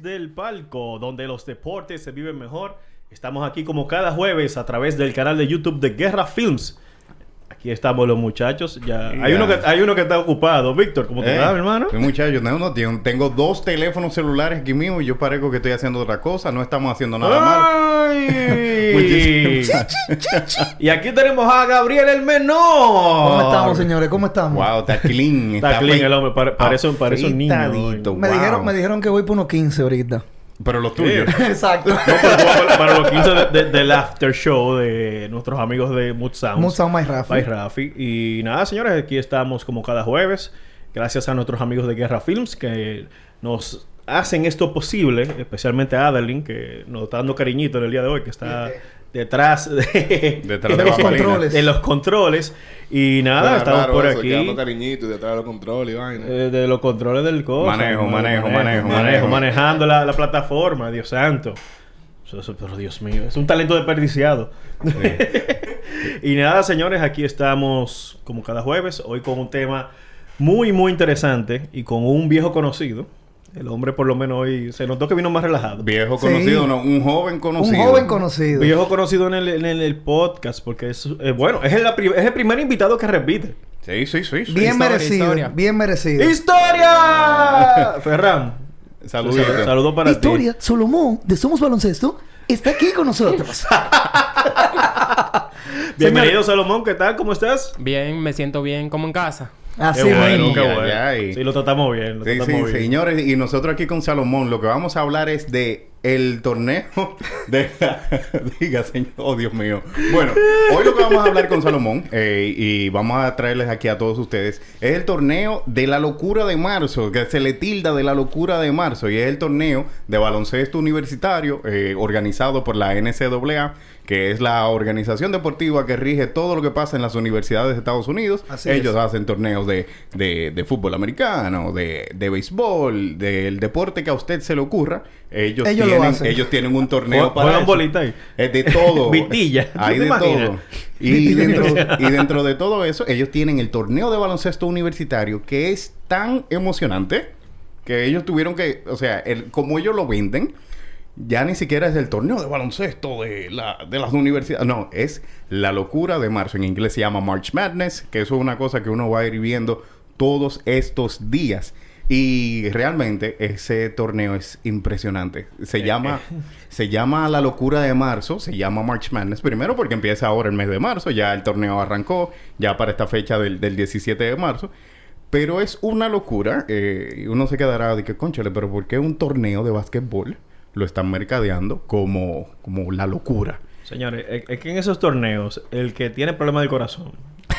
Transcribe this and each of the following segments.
Desde el palco, donde los deportes se viven mejor. Estamos aquí como cada jueves a través del canal de YouTube de Guerra Films. Aquí estamos los muchachos. Ya hay uno que hay uno que está ocupado. Víctor, ¿cómo te Eh, va, mi hermano? pues, muchachos, no, no, tío, tengo dos teléfonos celulares aquí mismo y yo parezco que estoy haciendo otra cosa. No estamos haciendo nada malo. ¡Ay! Muchísimas y aquí tenemos a Gabriel el menor. ¿Cómo estamos, señores? ¿Cómo estamos? Wow, está clean. Está clean el hombre, pare- parece un- parece un niño, Me, wow. dijeron, me dijeron que voy por unos 15 ahorita. Pero los tuyos. Exacto. No, pero para, para los 15 de- de- del after show de nuestros amigos de Mood Sounds. Mood Sound My Rafi. By Rafi. Y nada, señores, aquí estamos como cada jueves. Gracias a nuestros amigos de Guerra Films que nos hacen esto posible, especialmente a Adeline, que nos está dando cariñito en el día de hoy, que está detrás de, Detrás de de los controles. de los controles. Y nada, estamos raro por eso, aquí. cariñito detrás de los controles y vaina. Eh, de los controles del coche. Manejo, manejo, manejo, manejo. Manejando la, la plataforma, Dios santo. Eso- eso- pero Dios mío, es un talento desperdiciado. y nada, señores, aquí estamos como cada jueves, hoy con un tema muy, muy interesante y con un viejo conocido. El hombre por lo menos hoy se notó que vino más relajado. Viejo Sí. conocido, no, un joven Un conocido. joven conocido. Viejo conocido en el, en el- el podcast porque es, eh, bueno, es el, es el primer invitado que repite. Sí, sí, sí. sí. Bien Historia, merecido. historia. Bien merecido. ¡Historia! Ferran. Saludito. Saludos para Historia, Solomón, de Somos Baloncesto, está aquí con nosotros. ti. Bienvenido, Salomón. ¿Qué tal? ¿Cómo estás? Bien, me siento bien como en casa. Así Qué bueno, mismo. qué Ay, bueno. ay. Sí, lo tratamos bien. Lo Sí, tratamos sí, bien. señores, y nosotros aquí con Salomón lo que vamos a hablar es de el torneo de la... Diga, señor, oh Dios mío. Bueno, hoy lo que vamos a hablar con Salomón eh, y vamos a traerles aquí a todos ustedes es el torneo de la locura de marzo, que se le tilda de la locura de marzo y es el torneo de baloncesto universitario eh, organizado por la NCAA, que es la organización deportiva que rige todo lo que pasa en las universidades de Estados Unidos. Así Ellos es. hacen torneos de, de, de fútbol americano, de, de béisbol, del deporte que a usted se le ocurra. Ellos, Ellos lo tienen, hacen. ellos tienen un torneo para bolita ahí. Es de todo. Vitilla. Hay ¿Tú de imaginas? todo. Y dentro, y dentro de todo eso, ellos tienen el torneo de baloncesto universitario que es tan emocionante que ellos tuvieron que, o sea, el, como ellos lo venden, ya ni siquiera es el torneo de baloncesto de, la, de las universidades. No, es la locura de marzo. En inglés se llama March Madness, que eso es una cosa que uno va a ir viendo todos estos días. Y realmente ese torneo es impresionante. Se llama, se llama La Locura de Marzo, se llama March Madness. Primero porque empieza ahora el mes de marzo, ya el torneo arrancó, ya para esta fecha del, del 17 de marzo. Pero es una locura. eh, uno se quedará de que, conchale, pero ¿por qué un torneo de básquetbol lo están mercadeando como, como la locura? Señores, es, que en esos torneos, el que tiene problema del corazón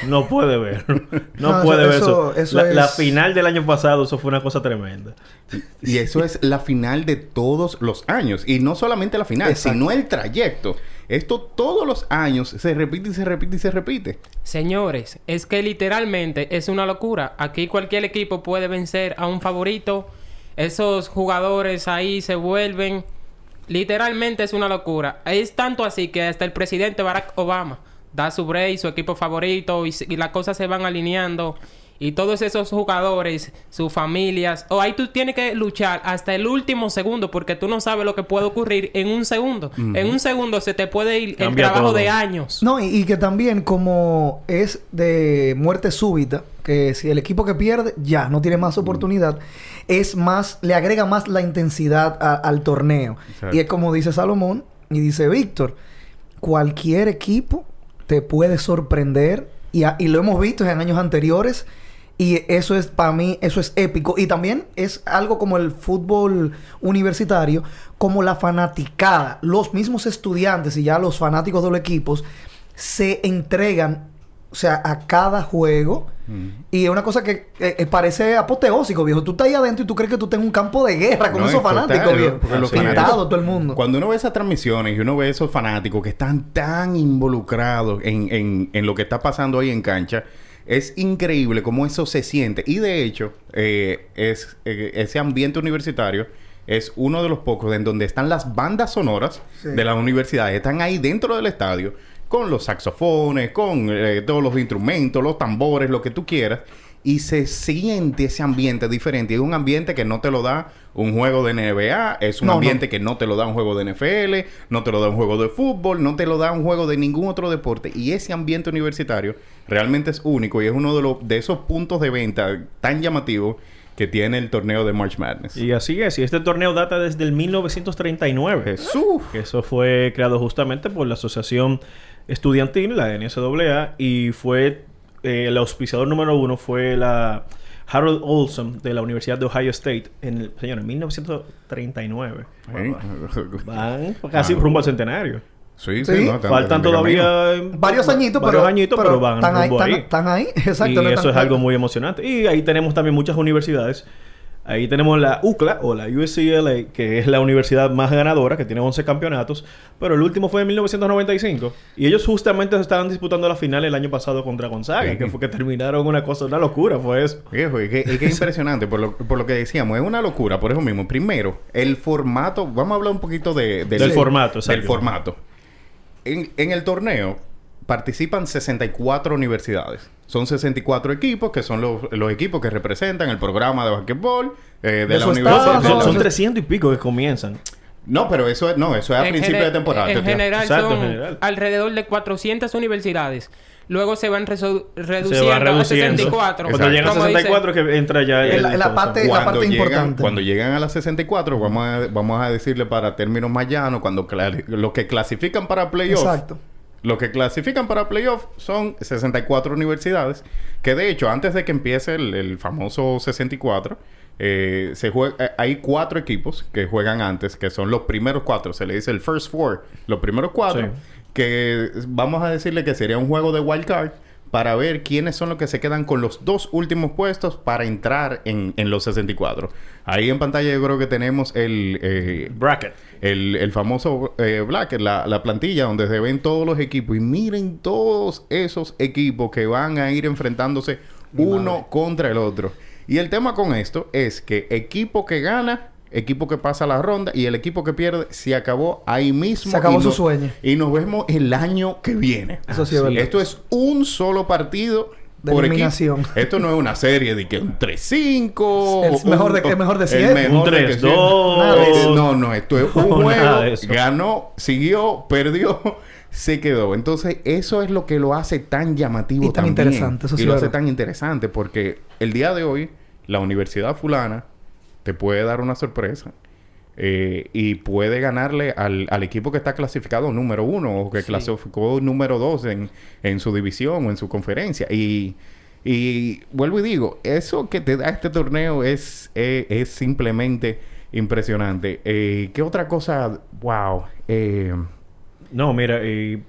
no puede ver. No, No, puede eso- ver eso. eso la, final del año pasado, eso fue una cosa tremenda. Y eso es la final de todos los años. Y no solamente la final, Exacto. sino el trayecto. Esto todos los años se repite y se repite y se repite. Señores, es que literalmente es una locura. Aquí cualquier equipo puede vencer a un favorito. Esos jugadores ahí se vuelven... Literalmente es una locura. Es tanto así que hasta el presidente Barack Obama da su break, su equipo favorito y, las cosas se van alineando. Y todos esos jugadores, sus familias... O ahí tú tienes que luchar hasta el último segundo porque tú no sabes lo que puede ocurrir en un segundo. En un segundo se te puede ir el trabajo todo. de años. No, y, y que también como es de muerte súbita, que si el equipo que pierde ya no tiene más oportunidad, es más, le agrega más la intensidad a- al torneo. Exacto. Y es como dice Salomón y dice Víctor, cualquier equipo te puede sorprender Y, a- y lo hemos visto en años anteriores. Y eso es, para mí, eso es épico. Y también es algo como el fútbol universitario, como la fanaticada. Los mismos estudiantes y ya los fanáticos de los equipos se entregan, o sea, a cada juego. Y es una cosa que eh, eh, parece apoteósico, viejo. Tú estás ahí adentro y tú crees que tú en un campo de guerra con No, esos total, fanáticos, viejo. porque los fanáticos- todo el mundo. Cuando uno ve esas transmisiones y uno ve esos fanáticos que están tan involucrados en, en- en lo que está pasando ahí en cancha, es increíble cómo eso se siente. Y de hecho, eh, es, eh, ese ambiente universitario es uno de los pocos en donde están las bandas sonoras Sí. de las universidades. Están ahí dentro del estadio con los saxofones, con eh, todos los instrumentos, los tambores, lo que tú quieras. Y se siente ese ambiente diferente. Es un ambiente que no te lo da un juego de NBA, es un No, no. ambiente que no te lo da un juego de NFL, no te lo da un juego de fútbol, no te lo da un juego de ningún otro deporte. Y ese ambiente universitario realmente es único y es uno de, los, de esos puntos de venta tan llamativos que tiene el torneo de March Madness. Y así es. Y este torneo data desde el 1939. Jesús. Que eso fue creado justamente por la Asociación Estudiantil, la NCAA, y fue eh, el auspiciador número uno fue la Harold Olson de la Universidad de Ohio State en el, señor, en 1939. ¿Eh? Van casi rumbo al centenario. Sí, Sí. no, tan- Faltan todavía Varios añitos, varios pero, añitos, pero, van están rumbo están, ahí. están ahí. Exacto. y no eso es algo muy emocionante. Y ahí tenemos también muchas universidades. Ahí tenemos la UCLA o la UCLA, que es la universidad más ganadora, que tiene 11 campeonatos. Pero el último fue en 1995. Y ellos justamente se estaban disputando la final el año pasado contra Gonzaga, Sí. que fue que terminaron una cosa, una locura, fue eso. Viejo, que es impresionante por lo, por lo que decíamos, es una locura, por eso mismo. Primero, el formato, vamos a hablar un poquito de, Del formato, Del exacto. formato. En, en el torneo participan 64 universidades. Son 64 equipos, que son los, los equipos que representan el programa de basquetbol eh, de, De la universidad. son, son, no, son eso- 300 y pico que comienzan. No, pero eso es, no, eso es a En principio de temporada. En general Exacto, son en general. alrededor de 400 universidades. Luego se van reso- Se reduciendo, va reduciendo. a 64. Cuando llegan a Como dice- 64 que entra ya la- la parte- la parte llegan, importante. Cuando llegan a las 64, vamos a, vamos a decirle para términos más llanos, cuando los que clasifican para playoff, Exacto. Los que clasifican para playoff son 64 universidades, que de hecho, antes de que empiece el, el famoso 64, eh, se jue- eh, hay cuatro equipos que juegan antes, que son los primeros cuatro, se le dice el first four, los primeros cuatro, Sí. que vamos a decirle que sería un juego de wild card para ver quiénes son los que se quedan con los dos últimos puestos para entrar en, en los 64. Ahí en pantalla yo creo que tenemos el... eh, Bracket. el, el famoso eh, Black, la, la plantilla donde se ven todos los equipos. Y miren todos esos equipos que van a ir enfrentándose uno contra el otro. Y el tema con esto es que equipo que gana, equipo que pasa la ronda y el equipo que pierde se acabó ahí mismo. Se acabó y su no- sueño. Y nos vemos el año que viene. Eso sí es verdad. Esto es un solo partido. De por eliminación. Esto no es una serie de que un 3-5. El mejor de- el mejor de el siete. mejor Un de que 3-2. Nada de siete. eso. No, no, esto es un No, juego. Ganó, siguió, perdió, se quedó. Entonces, eso es lo que lo hace tan llamativo Y tan también. interesante, eso y lo hace tan interesante porque el día de hoy, la Universidad Fulana te puede dar una sorpresa. eh, y puede ganarle al, al equipo que está clasificado número uno o que Sí. clasificó número dos en, en su división o en su conferencia. Y, y vuelvo y digo, eso que te da este torneo es, eh, es simplemente impresionante. Eh, ¿Qué otra cosa? ¡Wow! Eh, No, mira,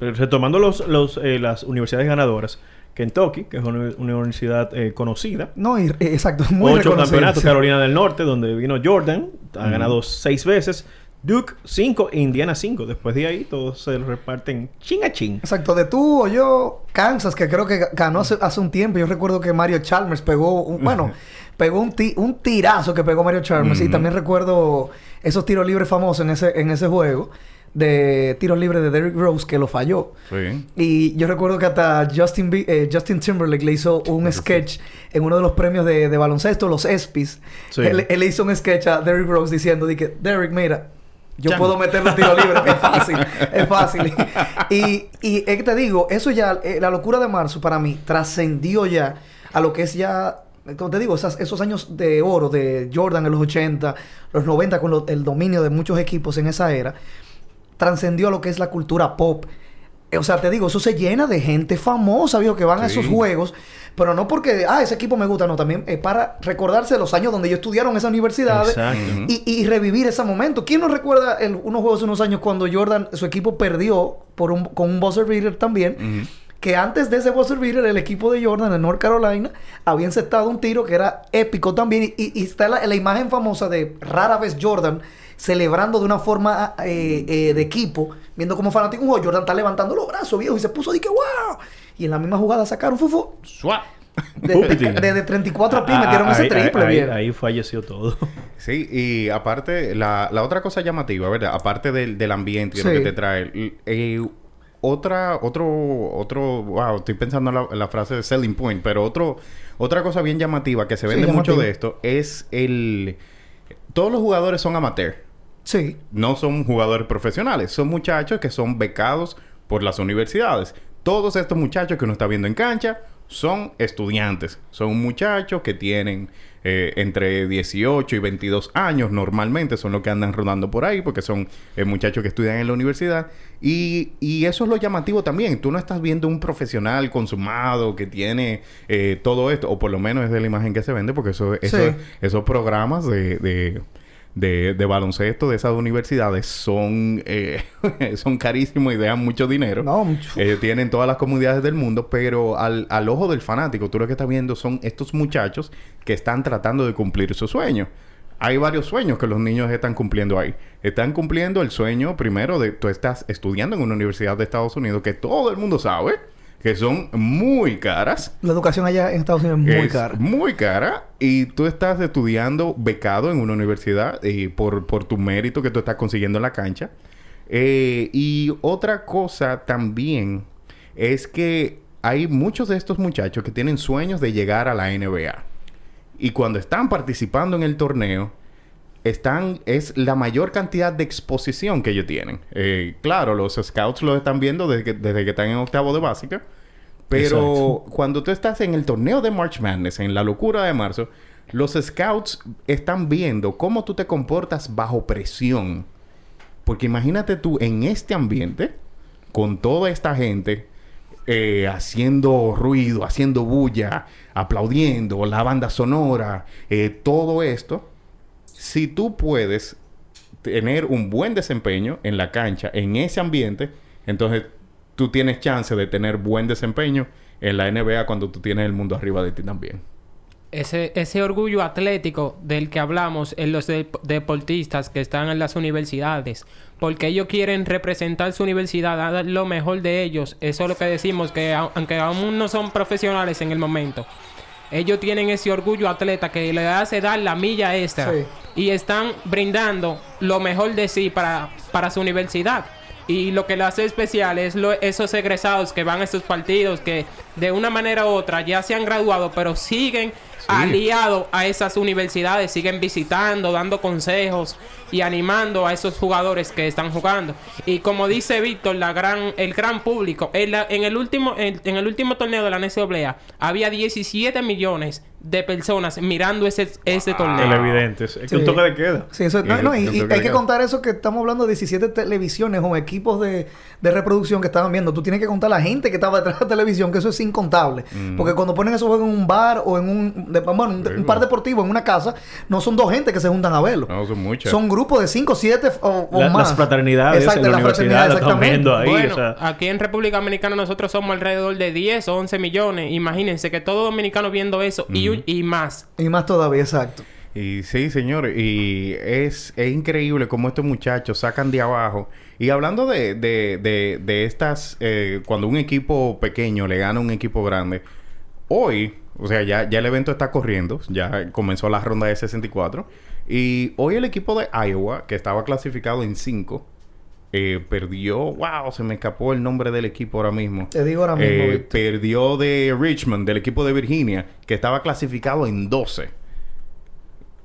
retomando los, los, eh, las universidades ganadoras, Kentucky, que es una, una universidad eh, conocida, No, y- eh, exacto. Muy ocho campeonatos, sí. Carolina del Norte, donde vino Jordan, ha ganado seis veces, Duke cinco e Indiana cinco. Después de ahí todos se reparten chin a chin. Exacto, de tú o yo, Kansas, que creo que ganó hace, hace un tiempo. Yo recuerdo que Mario Chalmers pegó, un- bueno, pegó un, ti- un tirazo que pegó Mario Chalmers. Y también recuerdo esos tiros libres famosos en ese, en ese juego, de tiros libres de Derrick Rose, que lo falló. sí. Y yo recuerdo que hasta Justin, Bi- eh, Justin Timberlake le hizo un sketch en uno de los premios de, de baloncesto, los ESPYs. Él, él le hizo un sketch a Derrick Rose diciendo, di que, Derrick, mira, yo puedo meter los tiros libres. es fácil, es fácil. y, y es que te digo, eso ya, eh, la locura de marzo para mí trascendió ya a lo que es ya... Como te digo, esas- esos años de oro de Jordan en los 80, los 90 con lo- el dominio de muchos equipos en esa era, trascendió lo que es la cultura pop. eh, o sea, te digo, eso se llena de gente famosa, viejo, que van a esos juegos. Pero no porque, ah, ese equipo me gusta, no. También es para recordarse los años donde ellos estudiaron en esas universidades. Exacto. Y, y revivir ese momento. ¿Quién no recuerda el- unos juegos unos años cuando Jordan, su equipo perdió por un, con un buzzer beater también? Que antes de ese buzzer beater, el equipo de Jordan en North Carolina había encestado un tiro que era épico también. Y, y está la, la imagen famosa de rara vez Jordan celebrando de una forma eh, eh, de equipo, viendo como fanático un juego. Jordan está levantando los brazos, viejo, y se puso de que wow. Y en la misma jugada sacaron fufu. Suá. De, Pupiti. de- de 34 pies Ah, metieron ese ahí- triple, ahí, viejo. ahí falleció todo. Sí, y aparte, la, la otra cosa llamativa, ¿verdad? Aparte del, del ambiente y lo Sí. que te trae, eh, otra, otro, otro, wow, estoy pensando en la, frase de selling point, pero otro, otra cosa bien llamativa que se Sí, vende mucho de esto es el... Todos los jugadores son amateur, Sí. no son jugadores profesionales, son muchachos que son becados por las universidades. Todos estos muchachos que uno está viendo en cancha son estudiantes, son muchachos que tienen eh, entre 18 y 22 años normalmente, son los que andan rodando por ahí porque son eh, muchachos que estudian en la universidad. Y, y eso es lo llamativo también, tú no estás viendo un profesional consumado que tiene eh, todo esto, o por lo menos es de la imagen que se vende porque eso, eso- Sí. esos programas de- de de, de baloncesto de esas universidades son, eh, son carísimos y dejan mucho dinero. No, mucho. Ellos tienen todas las comunidades del mundo, pero al, al ojo del fanático, tú lo que estás viendo son estos muchachos que están tratando de cumplir su sueño. Hay varios sueños que los niños están cumpliendo ahí. Están cumpliendo el sueño primero de tú estás estudiando en una universidad de Estados Unidos que todo el mundo sabe que son muy caras. La educación allá en Estados Unidos es muy Es cara. Muy cara. Y tú estás estudiando becado en una universidad eh, por, por tu mérito que tú estás consiguiendo en la cancha. Eh, y otra cosa también es que hay muchos de estos muchachos que tienen sueños de llegar a la NBA. Y cuando están participando en el torneo, están, es la mayor cantidad de exposición que ellos tienen. Eh, claro, los scouts lo están viendo desde que, desde que están en octavo de básica. Pero Exacto. cuando tú estás en el torneo de March Madness, en la locura de marzo, los scouts están viendo cómo tú te comportas bajo presión. Porque imagínate tú en este ambiente, con toda esta gente eh, haciendo ruido, haciendo bulla, aplaudiendo, la banda sonora, eh, todo esto. Si tú puedes tener un buen desempeño en la cancha, en ese ambiente, entonces tú tienes chance de tener buen desempeño en la NBA cuando tú tienes el mundo arriba de ti también. Ese, ese orgullo atlético del que hablamos en los dep- deportistas que están en las universidades, porque ellos quieren representar su universidad, dar lo mejor de ellos. Eso es lo que decimos, que aunque aún no son profesionales en el momento, ellos tienen ese orgullo atleta que le hace dar la milla extra Sí. y están brindando lo mejor de sí para, para su universidad. Y lo que le hace especial es lo- esos egresados que van a estos partidos que de una manera u otra ya se han graduado, pero siguen aliados a esas universidades, siguen visitando, dando consejos y animando a esos jugadores que están jugando. Y como dice Víctor, la gran, el gran público, en el último, en, en el último torneo de la NCAA había 17 millones de personas mirando ese, ese torneo. Televidentes. Es que Sí. un toque de queda. Sí, eso, no, Y no, y, hay que contar eso que estamos hablando de 17 televisiones o equipos de, de reproducción que estaban viendo. Tú tienes que contar la gente que estaba detrás de la televisión, que eso es incontable. Porque cuando ponen esos juegos en un bar o en un, de- bueno, un, un par deportivo, en una casa, no son dos gente que se juntan a verlo. No, son muchas. Son grupos de 5, 7 o, o La- más. las fraternidades Exacto, en la están exactamente. viendo ahí. Bueno, o sea, aquí en República Dominicana nosotros somos alrededor de 10 o 11 millones. Imagínense que todo dominicano viendo eso y, y más. Y más todavía, exacto. Y sí, señor, y es, es increíble cómo estos muchachos sacan de abajo. Y hablando de, de, de, de estas, eh, cuando un equipo pequeño le gana a un equipo grande, hoy, o sea, ya, ya el evento está corriendo, ya comenzó la ronda de 64, y hoy el equipo de Iowa, que estaba clasificado en 5, eh, perdió, wow, se me escapó el nombre del equipo ahora mismo. Te digo ahora mismo, Eh, Víctor. perdió de Richmond, del equipo de Virginia, que estaba clasificado en 12.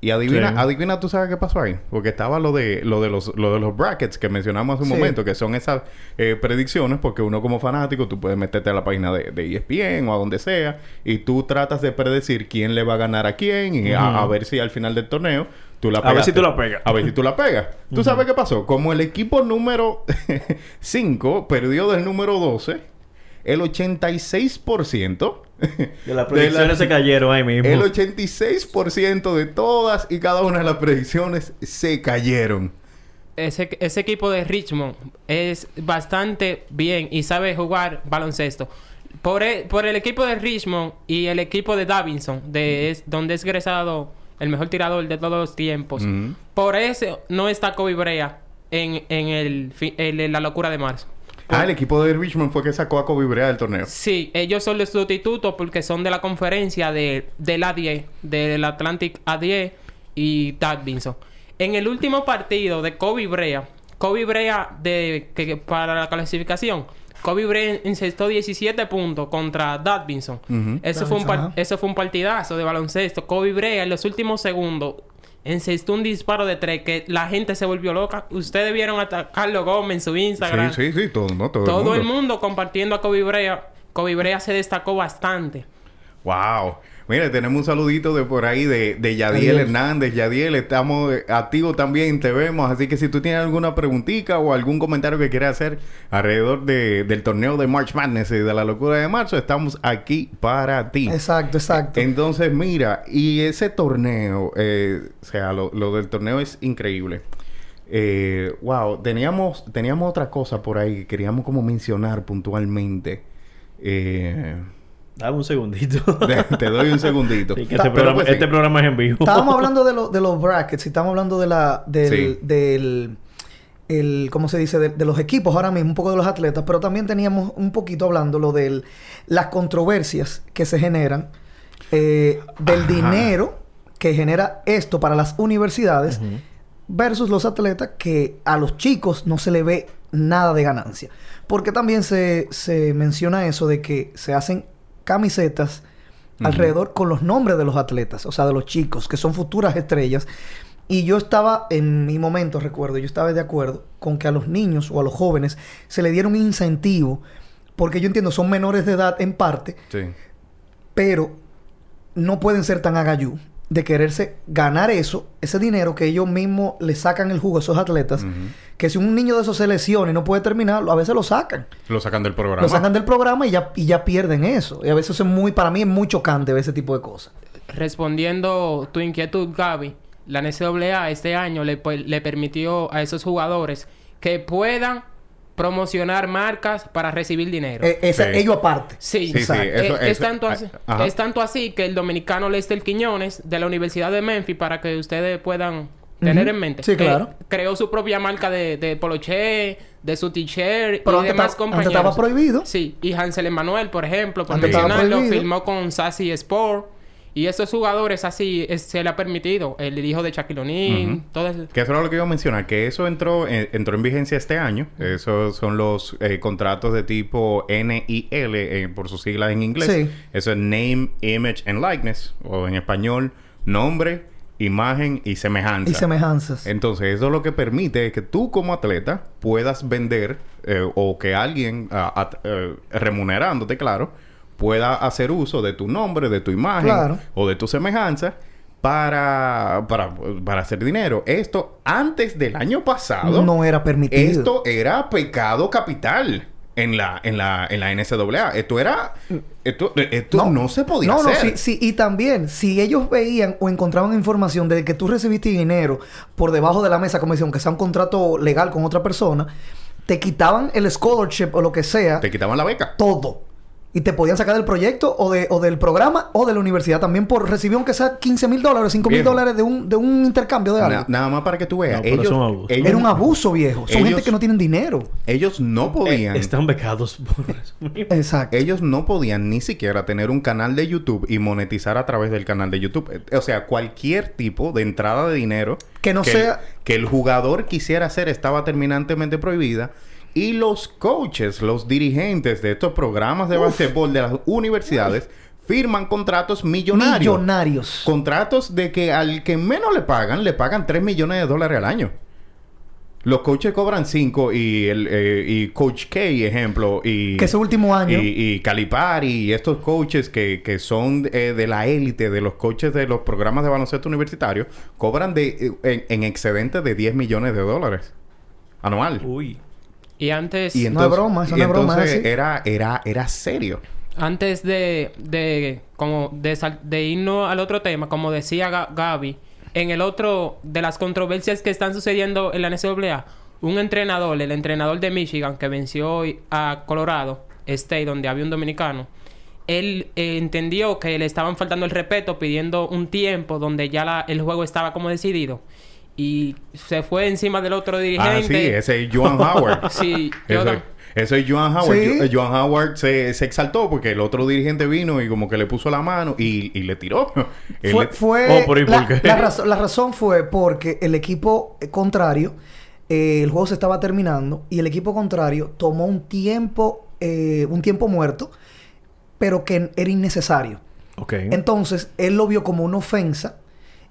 Y adivina, Sí. adivina tú sabes qué pasó ahí. Porque estaba lo de, lo de los, lo de los brackets que mencionamos hace un Sí. momento, que son esas eh, predicciones, porque uno como fanático, tú puedes meterte a la página de, de ESPN o a donde sea, y tú tratas de predecir quién le va a ganar a quién, y a, a ver si al final del torneo Tú la A ver si tú la pegas. A ver si tú la pegas. ¿Tú sabes qué pasó? Como el equipo número 5 perdió del número 12, el 86% De las predicciones se cayeron ahí mismo. el 86% de todas y cada una de las predicciones se cayeron. ese, ese equipo de Richmond es bastante bien y sabe jugar baloncesto. Por el, por el equipo de Richmond y el equipo de Davidson, de, es, donde es egresado el mejor tirador de todos los tiempos, por eso no está Kobe Brea en, en, el, fi- en- en la locura de marzo. Ah, el equipo de Richmond fue que sacó a Kobe Bryant del torneo. Sí, ellos son los sustitutos porque son de la conferencia de, del A10, del Atlantic A10 y Davidson. En el último partido de Kobe Brea, Kobe Brea de, que para la clasificación, Kobe Brea encestó 17 puntos contra Davidson. Ujú. eso, fue un eso fue un partidazo de baloncesto. Kobe Brea en los últimos segundos encestó un disparo de tres que la gente se volvió loca. Ustedes vieron a Carlos Gómez en su Instagram. Sí, sí, sí, todo, ¿no? todo, Todo el el mundo. mundo compartiendo a Kobe Brea. Kobe Brea se destacó bastante. Wow. Mira, tenemos un saludito de por ahí de, de Yadiel Adiós. Hernández. Yadiel, estamos eh, activos también, te vemos. Así que si tú tienes alguna preguntita o algún comentario que quieras hacer alrededor de- del torneo de March Madness y de la locura de marzo, estamos aquí para ti. Exacto, exacto. Entonces, mira, y ese torneo, eh, o sea, lo, lo del torneo es increíble. Eh, wow, teníamos, teníamos otra cosa por ahí que queríamos como mencionar puntualmente. Eh, Dame un segundito. te, doy un segundito. Sí, que Ta- este, programa, pues sí. este programa es en vivo. Estábamos hablando de, lo- de los brackets y estamos hablando de la, del, Sí. del el, ¿cómo se dice? De, de los equipos ahora mismo, un poco de los atletas, pero también teníamos un poquito hablando lo de las controversias que se generan, eh, del Ajá. dinero que genera esto para las universidades versus los atletas que a los chicos no se le ve nada de ganancia. Porque también se, se menciona eso de que se hacen camisetas alrededor con los nombres de los atletas, o sea, de los chicos, que son futuras estrellas. Y yo estaba, en mi momento, recuerdo, yo estaba de acuerdo con que a los niños o a los jóvenes se le diera un incentivo, porque yo entiendo, son menores de edad en parte, Sí. pero no pueden ser tan agayú de quererse ganar eso, ese dinero que ellos mismos le sacan el jugo a esos atletas, que si un niño de esos se lesiona y no puede terminar, a veces lo sacan. Lo sacan del programa. Lo sacan del programa y ya, y ya pierden eso. Y a veces es muy, para mí es muy chocante ver ese tipo de cosas. Respondiendo tu inquietud, Gaby, la NCAA este año le, pues, le permitió a esos jugadores que puedan promocionar marcas para recibir dinero. Eh, esa- Sí. ellos aparte. Sí, Sí, sí, exacto. eso- Eh, es, eso- tanto ah, así, ajá. es tanto así que el dominicano Lester Quiñones de la Universidad de Memphis, para que ustedes puedan tener en mente, Sí, que claro. creó su propia marca de, de poloché, de su t-shirt Pero y antes, demás estaba- antes compañeros. estaba prohibido. Sí, y Hansel Emanuel, por ejemplo, por mencionarlo, firmó con Sassy Sport. Y esos jugadores así es- se le ha permitido. El hijo de Shaquille O'Neal, todo eso. Que eso era lo que iba a mencionar, que eso entró, eh, entró en vigencia este año. Esos son los eh, contratos de tipo NIL, eh, por sus siglas en inglés. Sí. Eso es Name, Image and Likeness, o en español, nombre, imagen y semejanza. Y semejanzas. Entonces, eso lo que permite es que tú como atleta puedas vender eh, o que alguien, at- eh, remunerándote, claro, pueda hacer uso de tu nombre, de tu imagen Claro. o de tu semejanza para, para, para hacer dinero. Esto antes del año pasado no era permitido. esto era pecado capital en la, en la, en la NCAA. Esto era... Esto, esto no, se podía no, hacer. No, sí, sí. Y también, si ellos veían o encontraban información de que tú recibiste dinero por debajo de la mesa, como dicen, aunque sea un contrato legal con otra persona, te quitaban el scholarship o lo que sea, Te quitaban la beca. todo. Y te podían sacar del proyecto o, de, o del programa o de la universidad también por recibir aunque sea 15 mil dólares, 5 mil dólares de un, de un intercambio de algo. Na- nada más para que tú veas. No, ellos, es un abuso. ellos- Era un abuso, viejo. Son ellos- gente que no tienen dinero. Ellos no podían. Eh, están becados por eso. Exacto. Ellos no podían ni siquiera tener un canal de YouTube y monetizar a través del canal de YouTube. Eh, O sea, cualquier tipo de entrada de dinero Que no sea- que el jugador quisiera hacer estaba terminantemente prohibida. Y los coaches, los dirigentes de estos programas de básquetbol de las universidades firman contratos millonarios. Millonarios. Contratos de que al que menos le pagan, le pagan 3 millones de dólares al año. Los coaches cobran 5 y el eh, y Coach K, ejemplo, y Que ese último año. y, y Calipari y estos coaches que, que son eh, de la élite de los coaches de los programas de baloncesto universitario cobran de eh, en, en excedente de 10 millones de dólares anual. Uy. Y antes, Y No es broma, eso y no es broma, entonces es así. era era era serio. antes de, de, como de, sal- de irnos al otro tema, como decía Ga- Gaby, en el otro de las controversias que están sucediendo en la NCAA, un entrenador, el entrenador de Michigan que venció hoy a Colorado State, donde había un dominicano, él eh, entendió que le estaban faltando el respeto pidiendo un tiempo donde ya la- el juego estaba como decidido y se fue encima del otro dirigente. Ah, sí, ese es Joan Howard. Sí, yo Ese, es Joan Howard. Sí. Joan Howard se, se exaltó porque el otro dirigente vino y como que le puso la mano y, y le tiró. Fue, le- fue- Oh, pero ¿y por la, qué? la razo- la razón fue porque el equipo contrario, eh, el juego se estaba terminando y el equipo contrario tomó un tiempo, eh, un tiempo muerto, pero que era innecesario. Ok. Entonces, él lo vio como una ofensa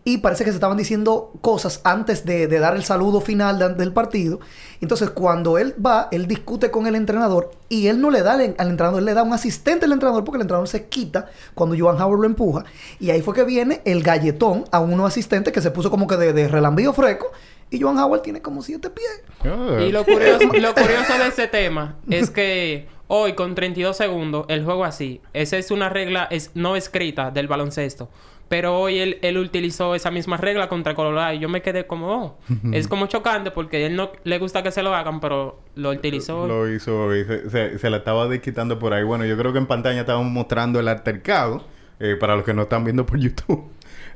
y parece que se estaban diciendo cosas antes de, de dar el saludo final de- del partido. Entonces, cuando él va, él discute con el entrenador y él no le da al, al entrenador, él le da un asistente al entrenador porque el entrenador se quita cuando Joan Howard lo empuja. Y ahí fue que viene el galletón a uno asistente que se puso como que de, de relambío fresco. Y Joan Howard tiene como siete pies. Ah. Y lo curioso, lo curioso de ese tema es que hoy con 32 segundos el juego así, esa es una regla es, no escrita del baloncesto. Pero hoy él, él utilizó esa misma regla contra Colorado y yo me quedé como, oh, es como chocante porque él no le gusta que se lo hagan, pero lo utilizó. Lo hizo y se, se- se la estaba desquitando por ahí. Bueno, yo creo que en pantalla estaban mostrando el altercado eh, para los que no están viendo por YouTube.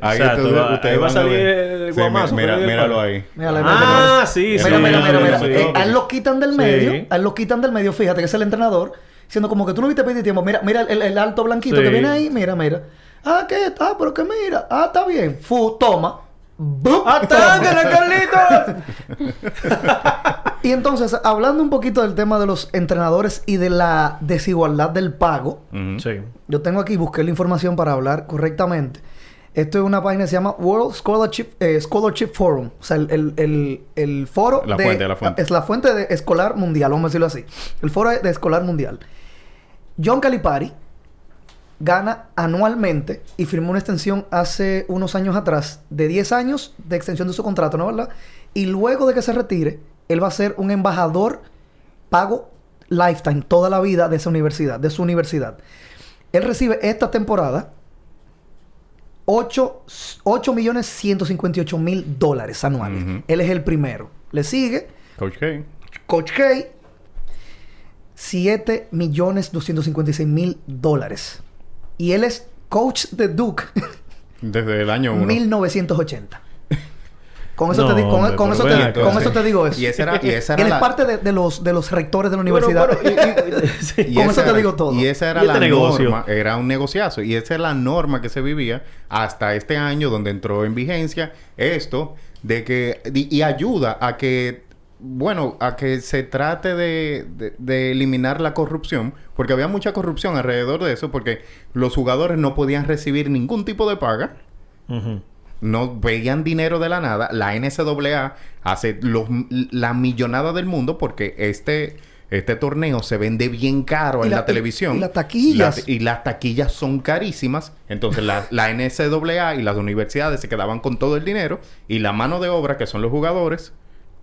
Exacto, ustedes- va- ustedes ahí va a salir el Sí, guamazo mira, por ahí del míralo ahí. Mira, Ah, sí, sí. Mira, mira, mira, mira. sí, Eh, sí. a él lo quitan del Sí. medio. A él lo quitan del medio. Fíjate que es el entrenador. Siendo como que tú no viste pedir tiempo. Mira, mira el, el alto blanquito Sí. que viene ahí. Mira, mira. Ah, ¿qué? Ah, pero que mira. Ah, está bien. Fu, toma. ¡Bup! ¡Atángala, Carlitos! Y entonces, hablando un poquito del tema de los entrenadores y de la desigualdad del pago. Ujú. Sí. Yo tengo aquí, busqué la información para hablar correctamente. Esto es una página que se llama World Scholarship, eh, Scholarship Forum. O sea, el, el, el- el foro La de... fuente, la fuente. Es la fuente de escolar mundial, vamos a decirlo así. El foro de escolar mundial. John Calipari gana anualmente y firmó una extensión hace unos años atrás de 10 años de extensión de su contrato, ¿no verdad? Y luego de que se retire, él va a ser un embajador pago lifetime, toda la vida de esa universidad, de su universidad. Él recibe esta temporada 8, 8 millones 158 mil dólares anuales. Él es el primero. Le sigue Coach K. Coach K, 7 millones 256 mil dólares. Y él es coach de Duke Desde el año 1. 1980. Con eso, No, te, di- con, hombre, con pero eso te, acá. con eso te digo eso. Y esa era, y esa era él la, es parte de, de los, de los rectores de la universidad. Bueno, y- y- sí. y con eso te digo todo. Y esa era ¿Y la este negocio? norma, era un negociazo. Y esa es la norma que se vivía hasta este año donde entró en vigencia esto de que... Y, y ayuda a que, bueno, a que se trate de, de- de eliminar la corrupción. Porque había mucha corrupción alrededor de eso porque los jugadores no podían recibir ningún tipo de paga. No veían dinero de la nada. La NCAA hace los, la millonada del mundo porque este, este torneo se vende bien caro en la- televisión. y las taquillas. Las- y las taquillas son carísimas. Entonces la, la NCAA y las universidades se quedaban con todo el dinero y la mano de obra, que son los jugadores,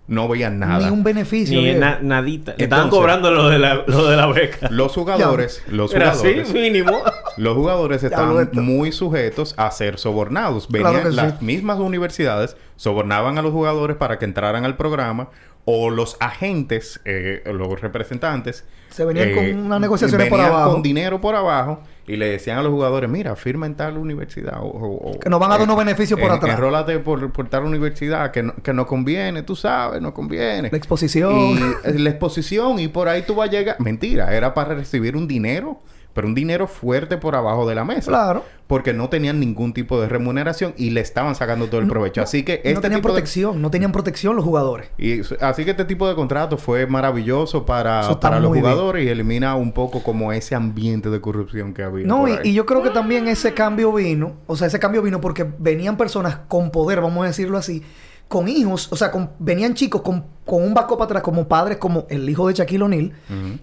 no veían nada. Ni un beneficio. Ni na- nadita. Le estaban Entonces- cobrando lo de la, lo de la beca. Los jugadores, los Era así, jugadores, mínimo. los jugadores estaban muy sujetos a ser sobornados. Venían las sí. mismas universidades sobornaban a los jugadores para que entraran al programa o los agentes, eh, los representantes, Se venían eh, con unas negociaciones por venían abajo. con dinero por abajo y le decían a los jugadores, mira, firma en tal universidad o, o- Que nos van a dar unos beneficios por en- atrás. Enrólate por, por tal universidad que no, que no conviene, tú sabes, no conviene. La exposición. Y eh, la exposición y por ahí tú vas a llegar. Mentira, era para recibir un dinero, pero un dinero fuerte por abajo de la mesa. Claro. Porque no tenían ningún tipo de remuneración y le estaban sacando todo el provecho. así que este no tenían tipo de- protección. No tenían protección los jugadores. y así que este tipo de contrato fue maravilloso para, para los bien. jugadores y elimina un poco como ese ambiente de corrupción que había. No, y, y yo creo que también ese cambio vino, o sea, ese cambio vino porque venían personas con poder, vamos a decirlo así, con hijos, o sea, con- venían chicos con, con un backup atrás como padres, como el hijo de Shaquille O'Neal,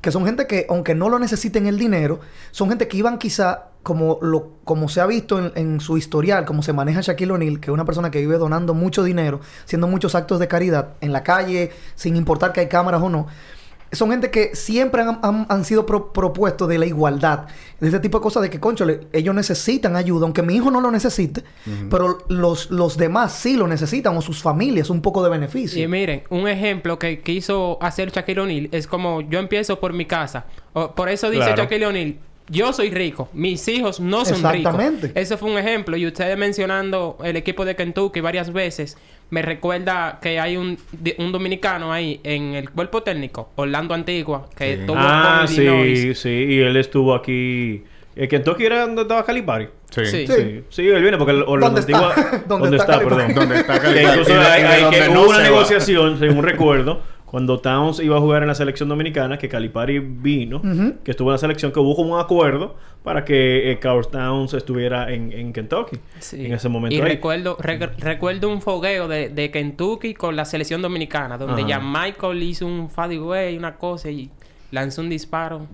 que son gente que, aunque no lo necesiten el dinero, son gente que iban quizá, como, lo, como se ha visto en, en su historial, como se maneja Shaquille O'Neal, que es una persona que vive donando mucho dinero, haciendo muchos actos de caridad en la calle, sin importar que hay cámaras o no. Son gente que siempre han, han- han sido pro- propuestos de la igualdad. De ese tipo de cosas de que, conchole, ellos necesitan ayuda, aunque mi hijo no lo necesite, pero los, los demás sí lo necesitan, o sus familias, un poco de beneficio. Y miren, un ejemplo que quiso hacer Shaquille O'Neal es como yo empiezo por mi casa. O- por eso dice Claro. Shaquille O'Neal, yo soy rico, mis hijos no son Exactamente. ricos. Ese fue un ejemplo. Y ustedes mencionando el equipo de Kentucky varias veces, me recuerda que hay un, un dominicano ahí en el cuerpo técnico, Orlando Antigua, que Sí. estuvo Ah, con sí, Illinois. sí. Y él estuvo aquí... ¿En Kentucky era donde estaba Calipari? Sí. Sí. Sí. Sí, él viene porque el Orlando. Antigua... ¿Dónde ¿Dónde está? Perdón. ¿Dónde está Que Calipari? incluso hay, que no hubo una negociación, según recuerdo, cuando Towns iba a jugar en la selección dominicana, que Calipari vino, que estuvo en la selección, que hubo como un acuerdo para que eh, Carl Towns estuviera en, en Kentucky Sí. en ese momento. Y ahí. recuerdo, re- recuerdo un fogueo de, de Kentucky con la selección dominicana, donde Ajá. ya Michael hizo un fadeaway, una cosa y lanzó un disparo.